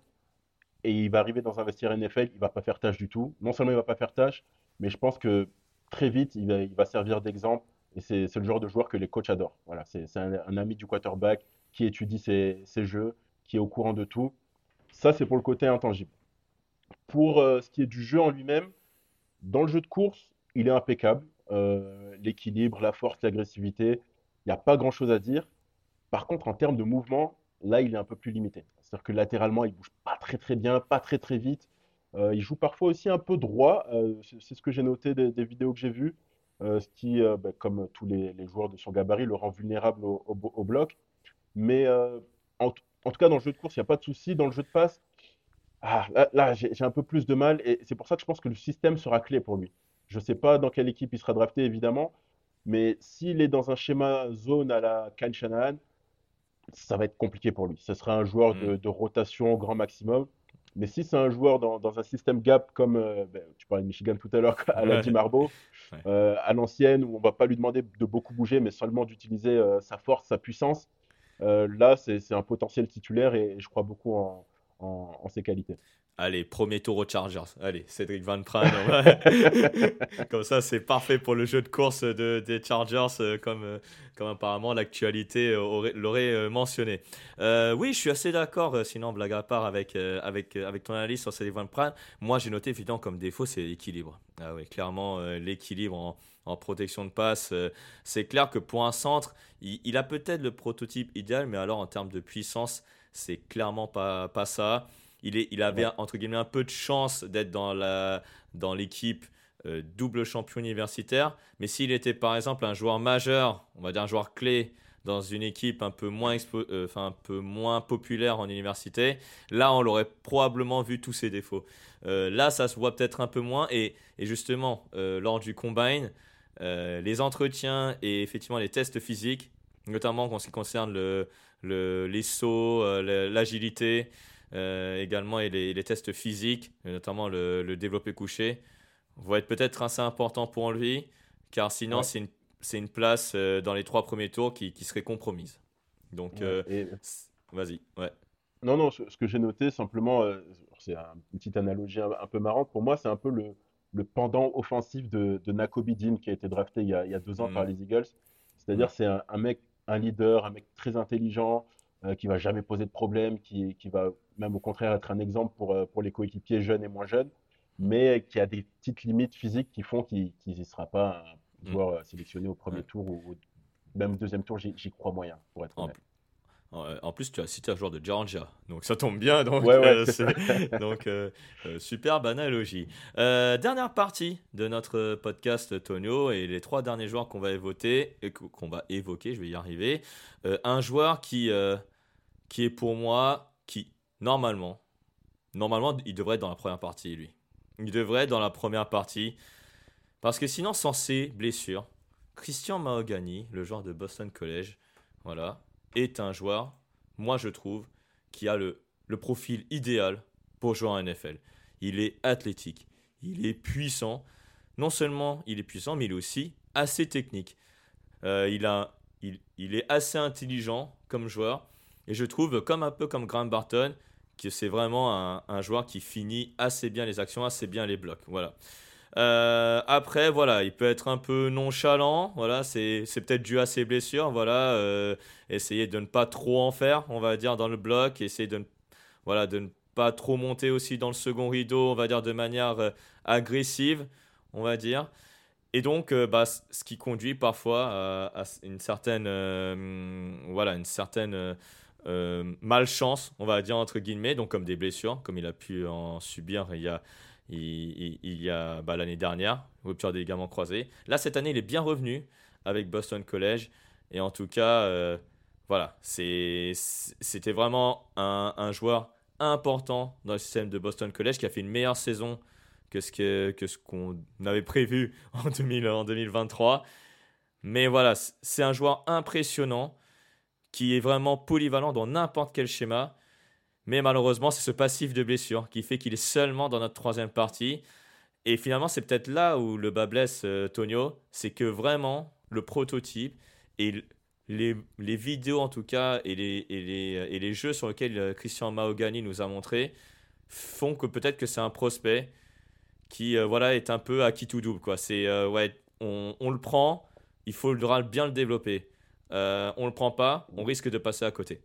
et il va arriver dans un vestiaire NFL, il va pas faire tâche du tout. Non seulement il va pas faire tâche, mais je pense que très vite, il va, servir d'exemple. Et c'est le genre de joueur que les coachs adorent. Voilà, c'est un, ami du quarterback qui étudie ses, ses, jeux, qui est au courant de tout. Ça, c'est pour le côté intangible. Pour euh, ce qui est du jeu en lui-même, dans le jeu de course, il est impeccable. Euh, l'équilibre, la force, l'agressivité, il n'y a pas grand-chose à dire. Par contre, en termes de mouvement, là, il est un peu plus limité. C'est-à-dire que latéralement, il bouge pas très très bien, pas très très vite. Euh, il joue parfois aussi un peu droit. Euh, c'est ce que j'ai noté des, vidéos que j'ai vues. Euh, ce qui, bah, comme tous les, joueurs de son gabarit, le rend vulnérable au, bloc. Mais en, tout cas, dans le jeu de course, il n'y a pas de souci. Dans le jeu de passe, ah, là, j'ai un peu plus de mal. Et c'est pour ça que je pense que le système sera clé pour lui. Je ne sais pas dans quelle équipe il sera drafté, évidemment. Mais s'il est dans un schéma zone à la Kyle Shanahan, ça va être compliqué pour lui. Ce sera un joueur de, mm. rotation au grand maximum. Mais si c'est un joueur dans, un système gap comme euh, ben, tu parlais de Michigan tout à l'heure, à la Marbo, euh, à l'ancienne, où on va pas lui demander de beaucoup bouger, mais seulement d'utiliser euh, sa force, sa puissance, là, c'est un potentiel titulaire et, je crois beaucoup en ses qualités. Allez, premier tour aux Chargers. Allez, Cédric Van Pran. comme ça, c'est parfait pour le jeu de course de, des Chargers, euh, comme, euh, comme apparemment l'actualité l'aurait euh, mentionné. oui, je suis assez d'accord, sinon, blague à part, avec, avec, avec ton analyse sur Cédric Van Pran. Moi, j'ai noté, évidemment, comme défaut, c'est l'équilibre. Ah oui, clairement, l'équilibre en, en, protection de passe. c'est clair que pour un centre, il, il a peut-être le prototype idéal, mais alors en termes de puissance, c'est clairement pas, pas ça il, avait entre guillemets un peu de chance d'être dans la dans l'équipe euh, double champion universitaire. Mais s'il était par exemple un joueur majeur, on va dire un joueur clé dans une équipe un peu moins, euh, un peu moins populaire en université, là on l'aurait probablement vu tous ses défauts. Euh, là ça se voit peut-être un peu moins et, justement lors du combine, les entretiens et effectivement les tests physiques, notamment en ce qui concerne le, les sauts, l'agilité, également et les, tests physiques, notamment le, le développé couché, vont être peut-être assez importants pour lui, car sinon c'est une, une, place euh, dans les trois premiers tours qui, qui serait compromise. Donc, euh, vas-y. Ouais. Non, non, ce, que j'ai noté simplement, c'est une petite analogie un, peu marrante. Pour moi, c'est un peu le, le, pendant offensif de, de Nakobe Dean qui a été drafté il y a, il y a deux ans par mm. les Eagles. C'est-à-dire, c'est un, un, mec, un leader, un mec très intelligent, euh, qui va jamais poser de problème, qui, qui, va même au contraire être un exemple pour, euh, pour les coéquipiers jeunes et moins jeunes, mais qui a des petites limites physiques qui font qu'il ne sera pas un mm. joueur euh, sélectionné au premier tour ou, même au deuxième tour, j'y crois moyen, pour être honnête. En plus, tu as cité un joueur de Georgia, donc ça tombe bien. Donc, donc superbe analogie. dernière partie de notre podcast Tonio et les trois derniers joueurs qu'on va évoquer, qu'on va évoquer, je vais y arriver. un joueur qui qui est pour moi, qui, normalement, normalement, il devrait être dans la première partie, lui. Il devrait être dans la première partie. Parce que sinon, sans ses blessures, Christian Mahogany, le joueur de Boston College, voilà, est un joueur, moi je trouve, qui a le, profil idéal pour jouer en NFL. Il est athlétique, il est puissant. Non seulement il est puissant, mais il est aussi assez technique. Euh, il, est assez intelligent comme joueur. Et je trouve, comme un peu comme Graham Barton, que c'est vraiment un, joueur qui finit assez bien les actions, assez bien les blocs. Voilà. Euh, après, voilà, il peut être un peu nonchalant. Voilà, c'est peut-être dû à ses blessures. Voilà, euh, essayer de ne pas trop en faire, on va dire, dans le bloc. Essayer de ne, voilà, de ne pas trop monter aussi dans le second rideau, on va dire, de manière euh, agressive, on va dire. Et donc, bah, ce qui conduit parfois à, à une certaine, voilà, une certaine malchance, on va dire, entre guillemets, donc comme des blessures, comme il a pu en subir il y a il, y a bah, l'année dernière, rupture des ligaments croisés. Là, cette année, il est bien revenu avec Boston College. Et en tout cas, euh, voilà, c'était vraiment un, joueur important dans le système de Boston College qui a fait une meilleure saison que ce qu'on que avait prévu en, 2000, en 2023. Mais voilà, c'est un joueur impressionnant qui est vraiment polyvalent dans n'importe quel schéma. Mais malheureusement, c'est ce passif de blessure qui fait qu'il est seulement dans notre troisième partie. Et finalement, c'est peut-être là où le bas blesse euh, Tonio, c'est que vraiment, le prototype et les, vidéos en tout cas et les, jeux sur lesquels euh, Christian Mahogany nous a montré font que peut-être que c'est un prospect qui euh, voilà, est un peu à qui tout double. Quoi. C'est, ouais, on, on, le prend, il faudra bien le développer. Euh, on le prend pas, on risque de passer à côté.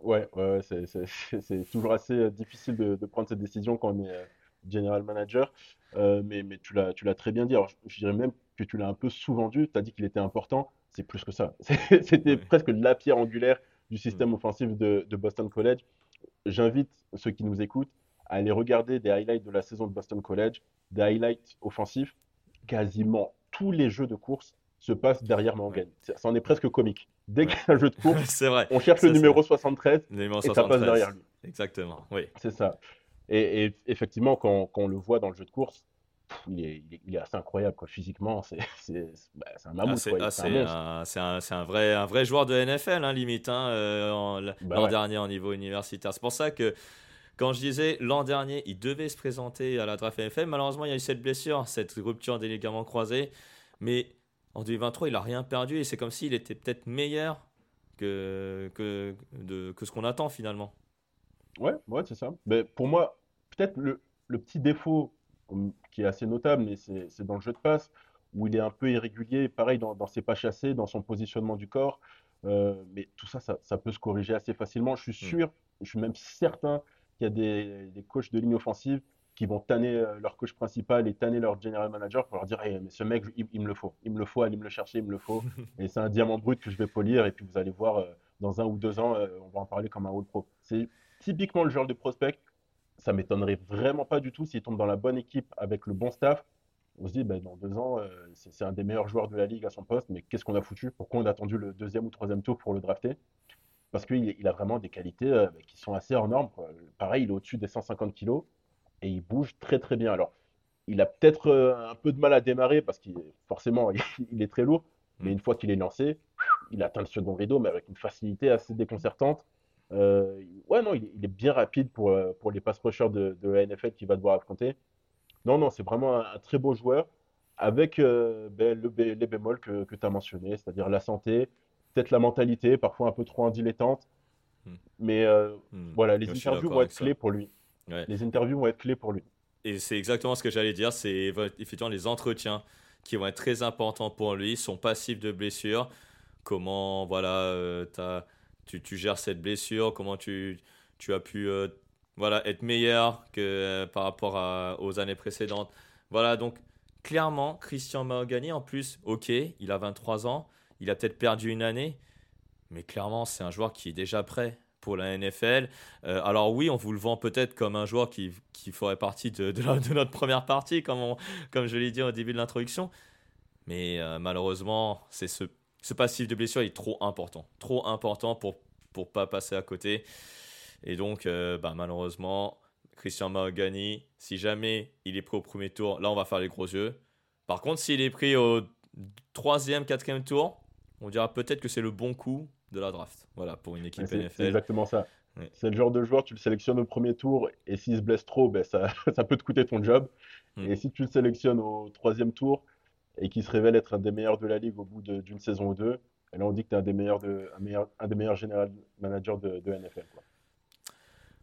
Ouais, ouais c'est toujours assez difficile de, de, prendre cette décision quand on est general manager. Euh, mais, mais tu l'as très bien dit. Alors, je, je, dirais même que tu l'as un peu sous-vendu. Tu as dit qu'il était important. C'est plus que ça. C'était ouais. presque la pierre angulaire du système mmh. offensif de, de, Boston College. J'invite ceux qui nous écoutent à aller regarder des highlights de la saison de Boston College, des highlights offensifs. Quasiment tous les jeux de course se passent derrière Mangan. Ça en est presque comique. Dès qu'il y a un jeu de course, vrai. on cherche ça, le numéro 73 le numéro et ça passe derrière lui. Exactement, oui. C'est ça. Et, et, effectivement, quand, quand, on le voit dans le jeu de course, il, est, il, est, il, est, assez incroyable. Quoi. Physiquement, c'est bah, un mammouth. Ah, c'est ah, un, un, un, vrai, un vrai joueur de NFL, hein, limite, hein, euh, l'an bah, ouais. dernier au niveau universitaire. C'est pour ça que quand je disais l'an dernier, il devait se présenter à la draft NFL, malheureusement, il y a eu cette blessure, cette rupture des ligaments croisés. Mais en 2023, il n'a rien perdu et c'est comme s'il était peut-être meilleur que, que, de, que ce qu'on attend finalement. Ouais, ouais c'est ça. Mais pour moi, peut-être le, le, petit défaut qui est assez notable, mais c'est dans le jeu de passe, où il est un peu irrégulier, pareil dans, dans ses pas chassés, dans son positionnement du corps. Euh, mais tout ça, ça, ça, peut se corriger assez facilement. Je suis sûr, mmh. je suis même certain qu'il y a des, des, coachs de ligne offensive qui vont tanner euh, leur coach principal et tanner leur general manager pour leur dire hey, mais ce mec, il, il, me le faut, il me le faut, allez me le chercher, il me le faut. et c'est un diamant brut que je vais polir, et puis vous allez voir, euh, dans un ou deux ans, euh, on va en parler comme un All Pro. C'est typiquement le genre de prospect ça m'étonnerait vraiment pas du tout s'il tombe dans la bonne équipe avec le bon staff. On se dit, ben, dans deux ans, euh, c'est un des meilleurs joueurs de la ligue à son poste, mais qu'est-ce qu'on a foutu? Pourquoi on a attendu le deuxième ou troisième tour pour le drafter? Parce qu'il il a vraiment des qualités euh, qui sont assez hors normes. Quoi. Pareil, il est au-dessus des 150 kilos et il bouge très très bien. Alors, il a peut-être euh, un peu de mal à démarrer parce qu'il forcément il est très lourd, mais une fois qu'il est lancé, il atteint le second rideau, mais avec une facilité assez déconcertante. Euh, ouais, non, il, est bien rapide pour, euh, pour les pass rushers de, de la NFL qu'il va devoir affronter. Non, non, c'est vraiment un, un, très beau joueur avec euh, ben, le, les bémols que, que tu as mentionné, c'est-à-dire la santé, peut-être la mentalité, parfois un peu trop en dilettante. Hmm. Mais hmm. voilà, les interviews vont être clés pour lui. Ouais. Les interviews vont être clés pour lui. Et c'est exactement ce que j'allais dire, c'est effectivement les entretiens qui vont être très importants pour lui, son passif de blessure, comment, voilà, tu as tu, tu, gères cette blessure, comment tu, tu as pu euh, voilà, être meilleur que euh, par rapport à, aux années précédentes. Voilà, donc clairement, Christian Mahogany, en plus, ok, il a 23 ans, il a peut-être perdu une année, mais clairement, c'est un joueur qui est déjà prêt pour la NFL. Euh, alors oui, on vous le vend peut-être comme un joueur qui, qui ferait partie de, de, notre première partie, comme, comme je l'ai dit au début de l'introduction. Mais euh, malheureusement, c'est ce ce passif de blessure est trop important. Trop important pour pour pas passer à côté. Et donc, euh, bah, malheureusement, Christian Mahogany, si jamais il est pris au premier tour, là on va faire les gros yeux. Par contre, s'il est pris au troisième, quatrième tour, on dira peut-être que c'est le bon coup de la draft. Voilà, pour une équipe NFL. C'est exactement ça. C'est le genre de joueur, tu le sélectionnes au premier tour et s'il se blesse trop, ben ça, ça peut te coûter ton job. Hmm. Et si tu le sélectionnes au troisième tour et qu'il se révèle être un des meilleurs de la ligue au bout d'une saison ou deux, et là on dit que tu es un des meilleurs, de, un meilleur, un des meilleurs général managers de, de NFL.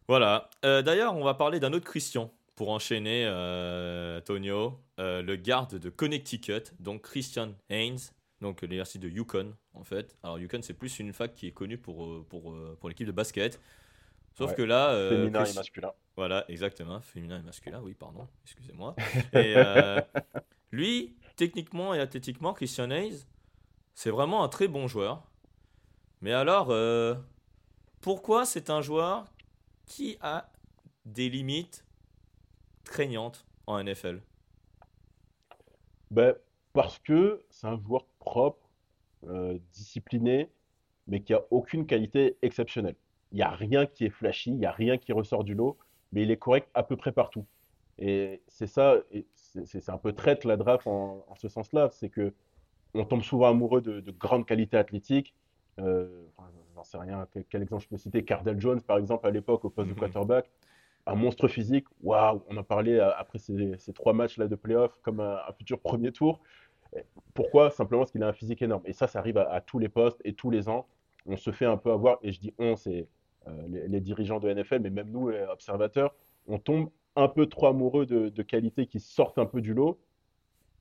Voilà. Euh, d'ailleurs, on va parler d'un autre Christian pour enchaîner, euh, Tonio, euh, le garde de Connecticut, donc Christian Haynes, donc l'université de Yukon en fait. Alors Yukon c'est plus une fac qui est connue pour, pour, pour l'équipe de basket. Sauf que là... féminin et masculin. Voilà, exactement. Féminin et masculin, oui, pardon, excusez-moi. Et lui, techniquement et athlétiquement, Christian Haynes, c'est vraiment un très bon joueur. Mais alors, pourquoi c'est un joueur qui a des limites craignantes en NFL ben, Parce que c'est un joueur propre, euh, discipliné, mais qui a aucune qualité exceptionnelle. Il n'y a rien qui est flashy, il n'y a rien qui ressort du lot, mais il est correct à peu près partout. Et c'est ça, c'est un peu traite la draft en, ce sens-là, c'est que on tombe souvent amoureux de, de grandes qualités athlétiques. Euh, j'en sais rien, quel, exemple je peux citer? Cardell Jones, par exemple, à l'époque, au poste de mhm. quarterback. Un monstre physique, waouh, on en parlait euh, après ces, trois matchs-là de playoff comme un, futur premier tour. Pourquoi? Simplement parce qu'il a un physique énorme. Et ça, ça arrive à, tous les postes et tous les ans. On se fait un peu avoir, et je dis on, c'est euh, les, dirigeants de NFL, mais même nous, observateurs, on tombe un peu trop amoureux de, de qualités qui sortent un peu du lot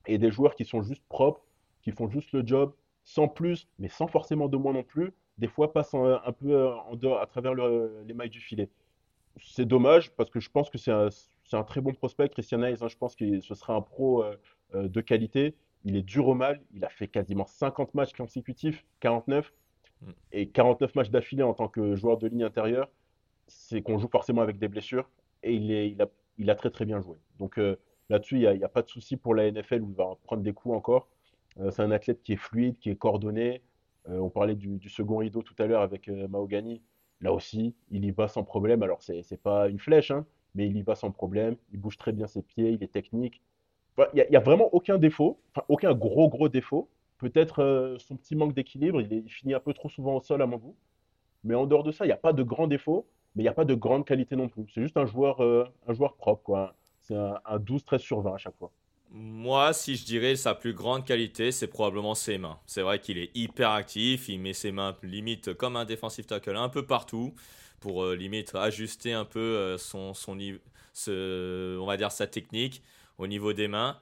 et des joueurs qui sont juste propres, qui font juste le job, sans plus, mais sans forcément de moins non plus, des fois passe un, peu euh, en dehors, à travers les mailles du filet. C'est dommage parce que je pense que c'est un, très bon prospect, Christian Hayes. Hein. je pense que ce sera un pro euh, de qualité. Il est dur au mal. Il a fait quasiment 50 matchs consécutifs, 49. Mm. Et 49 matchs d'affilée en tant que joueur de ligne intérieure, c'est qu'on joue forcément avec des blessures. Et il, est, il, a, il a très très bien joué. Donc là-dessus, il n'y a, a, pas de souci pour la NFL où il va prendre des coups encore. c'est un athlète qui est fluide, qui est coordonné, euh, on parlait du, second rideau tout à l'heure avec euh, Mahogany. Là aussi, il y va sans problème. Alors, c'est n'est pas une flèche, hein, mais il y va sans problème. Il bouge très bien ses pieds, il est technique. Il n'y a, vraiment aucun défaut, aucun gros, gros défaut. Peut-être euh, son petit manque d'équilibre, il, finit un peu trop souvent au sol à mon goût. Mais en dehors de ça, il n'y a pas de grands défauts, mais il n'y a pas de grande qualité non plus. C'est juste un joueur, un joueur propre. C'est un, un 12-13 sur 20 à chaque fois. Moi, si je dirais sa plus grande qualité, c'est probablement ses mains. C'est vrai qu'il est hyper actif, il met ses mains limite comme un défensif tackle un peu partout pour euh, limite ajuster un peu euh, son, son on va dire sa technique au niveau des mains.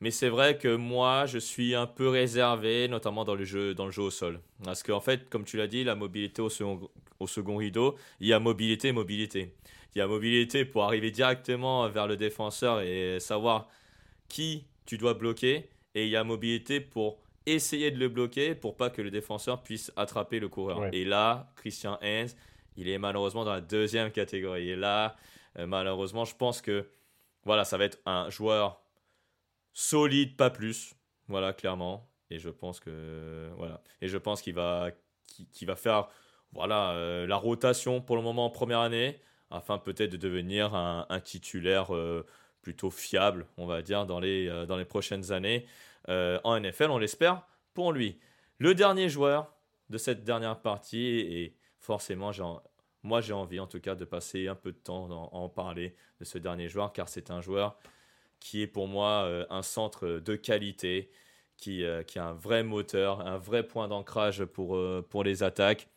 Mais c'est vrai que moi, je suis un peu réservé, notamment dans le jeu, dans le jeu au sol. Parce qu'en fait, comme tu l'as dit, la mobilité au second, au second rideau, il y a mobilité, mobilité. Il y a mobilité pour arriver directement vers le défenseur et savoir qui tu dois bloquer et il y a mobilité pour essayer de le bloquer pour pas que le défenseur puisse attraper le coureur. Et là, Christian Hens, il est malheureusement dans la deuxième catégorie. Et là, euh, malheureusement, je pense que voilà, ça va être un joueur solide, pas plus. Voilà, clairement. Et je pense que voilà. Et je pense qu'il va qui va faire voilà euh, la rotation pour le moment en première année afin peut-être de devenir un, titulaire euh, plutôt fiable, on va dire, dans les, euh, dans les prochaines années en NFL, on l'espère pour lui. Le dernier joueur de cette dernière partie, et forcément, moi j'ai envie en tout cas de passer un peu de temps à en parler de ce dernier joueur, car c'est un joueur qui est pour moi euh, un centre de qualité, qui, qui a un vrai moteur, un vrai point d'ancrage pour, pour les attaques.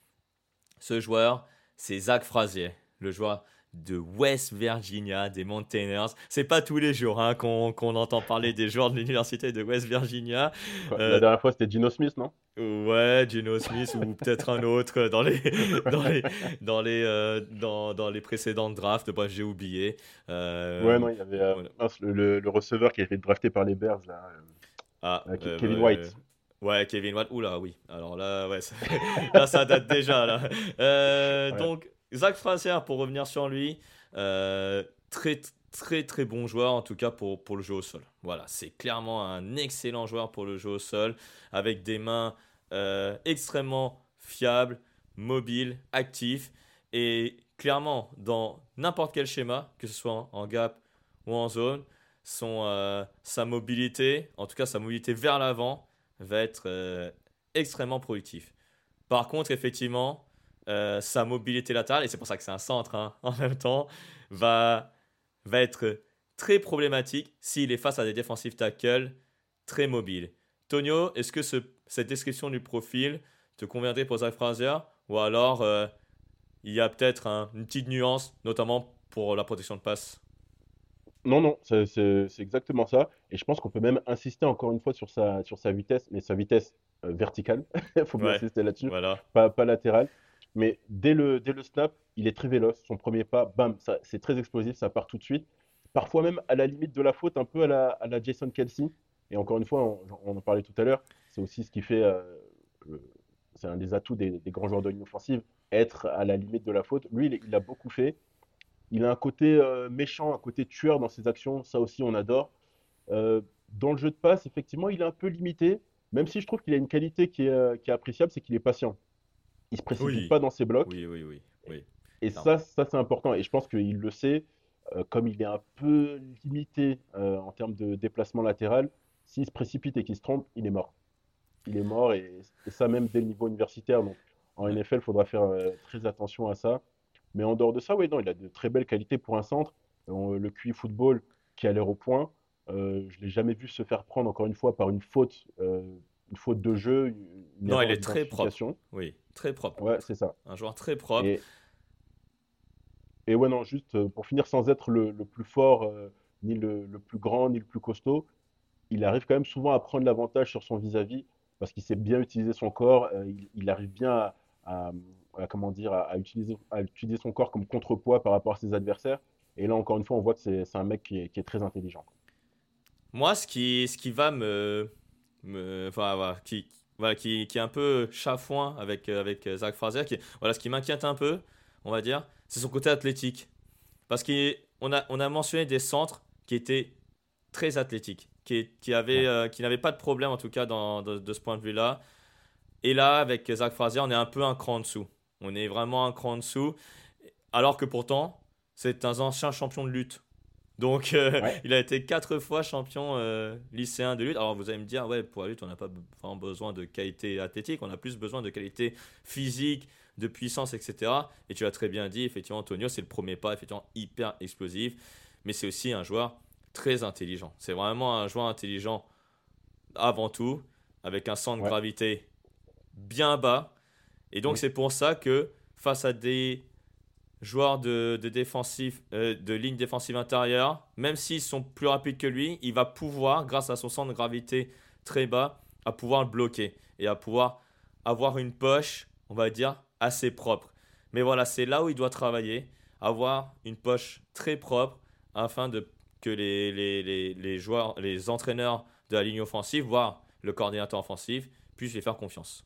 Ce joueur, c'est Zach Frazier, le joueur de West Virginia, des Mountaineers. C'est pas tous les jours hein, qu'on entend parler des joueurs de l'université de West Virginia. La euh, dernière fois, c'était Gino Smith, non? Ouais, Gino Smith ou peut-être un autre dans les dans les dans les euh, dans, dans, les précédentes drafts. Bref, j'ai oublié. Euh, ouais, non, il y avait le, le, receveur qui a été drafté par les Bears là. Ah, Kevin White. Ouais, Kevin White. Oula, oui. Alors là, ouais, ça, là, ça date déjà là. Donc Zach Fraser, pour revenir sur lui, euh, très très très bon joueur en tout cas pour, pour le jeu au sol. Voilà, c'est clairement un excellent joueur pour le jeu au sol, avec des mains euh, extrêmement fiables, mobiles, actifs. Et clairement, dans n'importe quel schéma, que ce soit en gap ou en zone, son, sa mobilité, en tout cas sa mobilité vers l'avant, va être extrêmement productif. Par contre, effectivement, sa mobilité latérale, et c'est pour ça que c'est un centre hein, en même temps, va, va être très problématique s'il est face à des defensive tackles très mobiles. Tonio, est-ce que cette description du profil te conviendrait pour Zach Frazier ou alors euh, il y a peut-être une petite nuance, notamment pour la protection de passe? Non, non, c'est exactement ça. Et je pense qu'on peut même insister encore une fois sur sa, sur sa vitesse, mais sa vitesse euh, verticale. Il faut bien insister là-dessus. Voilà. Pas, pas latérale. Mais dès le, dès le snap, il est très véloce. Son premier pas, bam, c'est très explosif, ça part tout de suite parfois même à la limite de la faute, un peu à la, à la Jason Kelsey. Et encore une fois, on, en parlait tout à l'heure, c'est aussi ce qui fait, euh, c'est un des atouts des, grands joueurs de ligne offensive, être à la limite de la faute. Lui, il, il a beaucoup fait. Il a un côté euh, méchant, un côté tueur dans ses actions, ça aussi on adore. Euh, dans le jeu de passe, effectivement, il est un peu limité, même si je trouve qu'il a une qualité qui est, qui est appréciable, c'est qu'il est patient. Il se précipite pas dans ses blocs. Oui, oui, oui. oui. Et ça, ça c'est important. Et je pense qu'il le sait. Euh, comme il est un peu limité en termes de déplacement latéral, s'il se précipite et qu'il se trompe, il est mort. Il est mort et, ça même dès le niveau universitaire. Donc en NFL, il faudra faire euh, très attention à ça. Mais en dehors de ça, oui, non, il a de très belles qualités pour un centre. le QI football qui a l'air au point, je ne l'ai jamais vu se faire prendre encore une fois par une faute, une faute de jeu. non, il est très propre. Oui, très propre. Ouais, c'est ça. Un joueur très propre. Et ouais, non, juste euh, pour finir, sans être le, plus fort, euh, ni le, plus grand, ni le plus costaud, il arrive quand même souvent à prendre l'avantage sur son vis-à-vis parce qu'il sait bien utiliser son corps. Euh, il, arrive bien à, comment dire, à, utiliser, son corps comme contrepoids par rapport à ses adversaires. Et là, encore une fois, on voit que c'est un mec qui est, très intelligent. Moi, ce qui, ce qui va me. me voilà, qui, qui, qui, est un peu chafouin avec, avec Zach Fraser, qui, voilà, ce qui m'inquiète un peu, on va dire, c'est son côté athlétique. Parce qu'on a, on a mentionné des centres qui étaient très athlétiques, qui, qui, euh, qui n'avaient pas de problème en tout cas dans, de, ce point de vue-là. Et là, avec Zach Frazier, on est un peu un cran en dessous. On est vraiment un cran en dessous. Alors que pourtant, c'est un ancien champion de lutte. Donc, euh, il a été quatre fois champion euh, lycéen de lutte. Alors, vous allez me dire, ouais, pour la lutte, on n'a pas vraiment besoin de qualité athlétique, on a plus besoin de qualité physique, de puissance, etc. Et tu l'as très bien dit, effectivement, Antonio, c'est le premier pas, effectivement, hyper explosif. Mais c'est aussi un joueur très intelligent. C'est vraiment un joueur intelligent avant tout, avec un centre de gravité bien bas. Et donc, c'est pour ça que face à des joueurs de, de, défensif, euh, de ligne défensive intérieure, même s'ils sont plus rapides que lui, il va pouvoir, grâce à son centre de gravité très bas, à pouvoir le bloquer et à pouvoir avoir une poche, on va dire, assez propre. Mais voilà, c'est là où il doit travailler, avoir une poche très propre afin de, que les, joueurs, les entraîneurs de la ligne offensive, voire le coordinateur offensif, puissent lui faire confiance.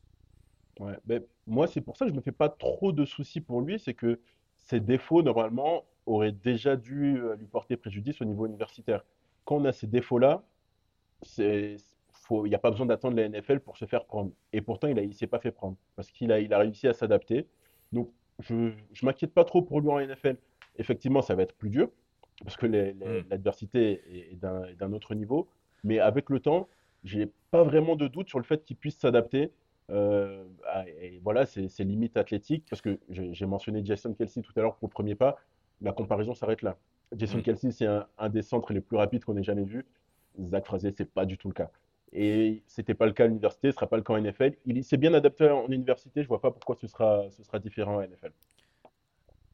Ouais, ben, moi, c'est pour ça que je ne me fais pas trop de soucis pour lui, c'est que ses défauts, normalement, auraient déjà dû euh, lui porter préjudice au niveau universitaire. Quand on a ces défauts-là, il n'y a pas besoin d'attendre la NFL pour se faire prendre. Et pourtant, il ne s'est pas fait prendre parce qu'il a, a réussi à s'adapter. Donc, je ne m'inquiète pas trop pour lui en NFL. Effectivement, ça va être plus dur parce que hmm. l'adversité est, d'un autre niveau. Mais avec le temps, j'ai pas vraiment de doute sur le fait qu'il puisse s'adapter. Euh, et voilà, c'est limite athlétique parce que j'ai mentionné Jason Kelsey tout à l'heure pour le premier pas. La comparaison s'arrête là. Jason hmm. Kelsey, c'est un, un, des centres les plus rapides qu'on ait jamais vu. Zach Frazier, c'est pas du tout le cas. Et c'était pas le cas à l'université, ce sera pas le cas en NFL. Il s'est bien adapté en université, je vois pas pourquoi ce sera, ce sera différent en NFL.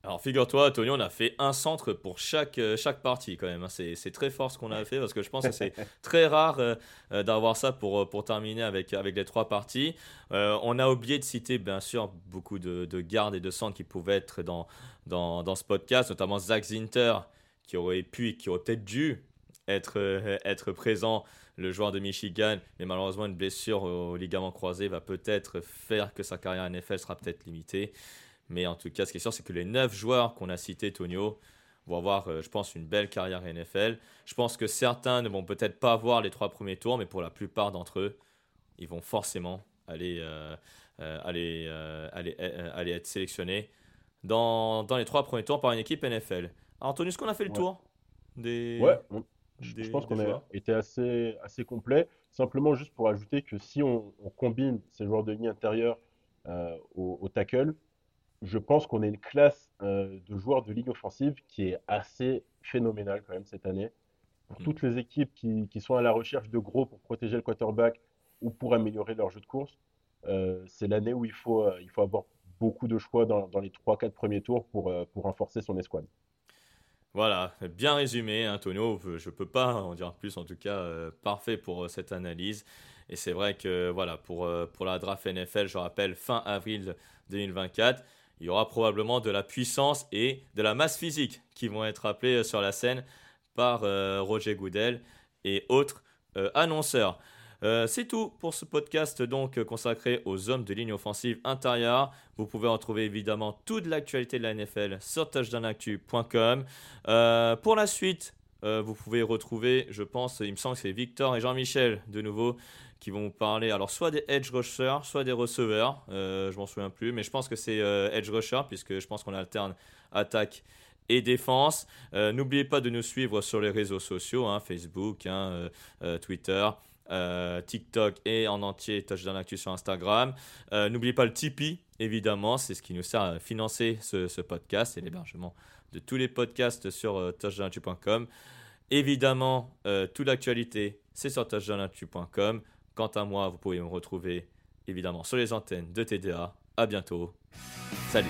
Alors figure-toi, Tony, on a fait un centre pour chaque, euh, chaque partie quand même. Hein. C'est très fort ce qu'on a fait parce que je pense que c'est très rare euh, euh, d'avoir ça pour, pour terminer avec, avec les trois parties. on a oublié de citer bien sûr beaucoup de, de gardes et de centres qui pouvaient être dans, dans, dans, ce podcast, notamment Zach Zinter qui aurait pu et qui aurait peut-être dû être, être présent le joueur de Michigan, mais malheureusement une blessure au ligament croisé va peut-être faire que sa carrière NFL sera peut-être limitée. Mais en tout cas, ce qui est sûr, c'est que les 9 joueurs qu'on a cités, Tonio, vont avoir, euh, je pense, une belle carrière NFL. Je pense que certains ne vont peut-être pas avoir les trois premiers tours, mais pour la plupart d'entre eux, ils vont forcément aller, euh, euh, aller, aller, aller être sélectionnés dans, dans les trois premiers tours par une équipe NFL. Alors, Anthony, est-ce qu'on a fait le Ouais. tour des... Ouais, on- je, des- je pense qu'on a été assez, assez complet. Simplement, juste pour ajouter que si on, on combine ces joueurs de ligne intérieure euh, au, au tackle, je pense qu'on a une classe euh, de joueurs de ligne offensive qui est assez phénoménale quand même cette année. Pour Mm. toutes les équipes qui, qui sont à la recherche de gros pour protéger le quarterback ou pour améliorer leur jeu de course, euh, c'est l'année où il faut, euh, il faut avoir beaucoup de choix dans, dans les 3-4 premiers tours pour, pour renforcer son escouade. Voilà, bien résumé, Antonio. Je peux pas en dire plus, en tout cas, euh, parfait pour euh, cette analyse. Et c'est vrai que voilà, pour, euh, pour la draft NFL, je rappelle, fin avril 2024, il y aura probablement de la puissance et de la masse physique qui vont être appelés euh, sur la scène par euh, Roger Goodell et autres euh, annonceurs. C'est tout pour ce podcast donc consacré aux hommes de ligne offensive intérieure. Vous pouvez retrouver évidemment toute l'actualité de la NFL sur touchdownactu.com. Pour la suite, vous pouvez retrouver, je pense, il me semble que c'est Victor et Jean-Michel de nouveau qui vont vous parler alors soit des edge rushers, soit des receveurs. Euh, je m'en souviens plus, mais je pense que c'est euh, edge rusher puisque je pense qu'on alterne attaque et défense. Euh, N'oubliez pas de nous suivre sur les réseaux sociaux, hein, Facebook, hein, euh, Twitter. TikTok et en entier Touchdown Actu sur Instagram. N'oubliez pas le Tipeee, évidemment, c'est ce qui nous sert à financer ce, podcast et l'hébergement de tous les podcasts sur euh, touchdownactu.com. Évidemment, toute l'actualité, c'est sur touchdownactu.com. Quant à moi, vous pouvez me retrouver évidemment sur les antennes de TDA. À bientôt. Salut.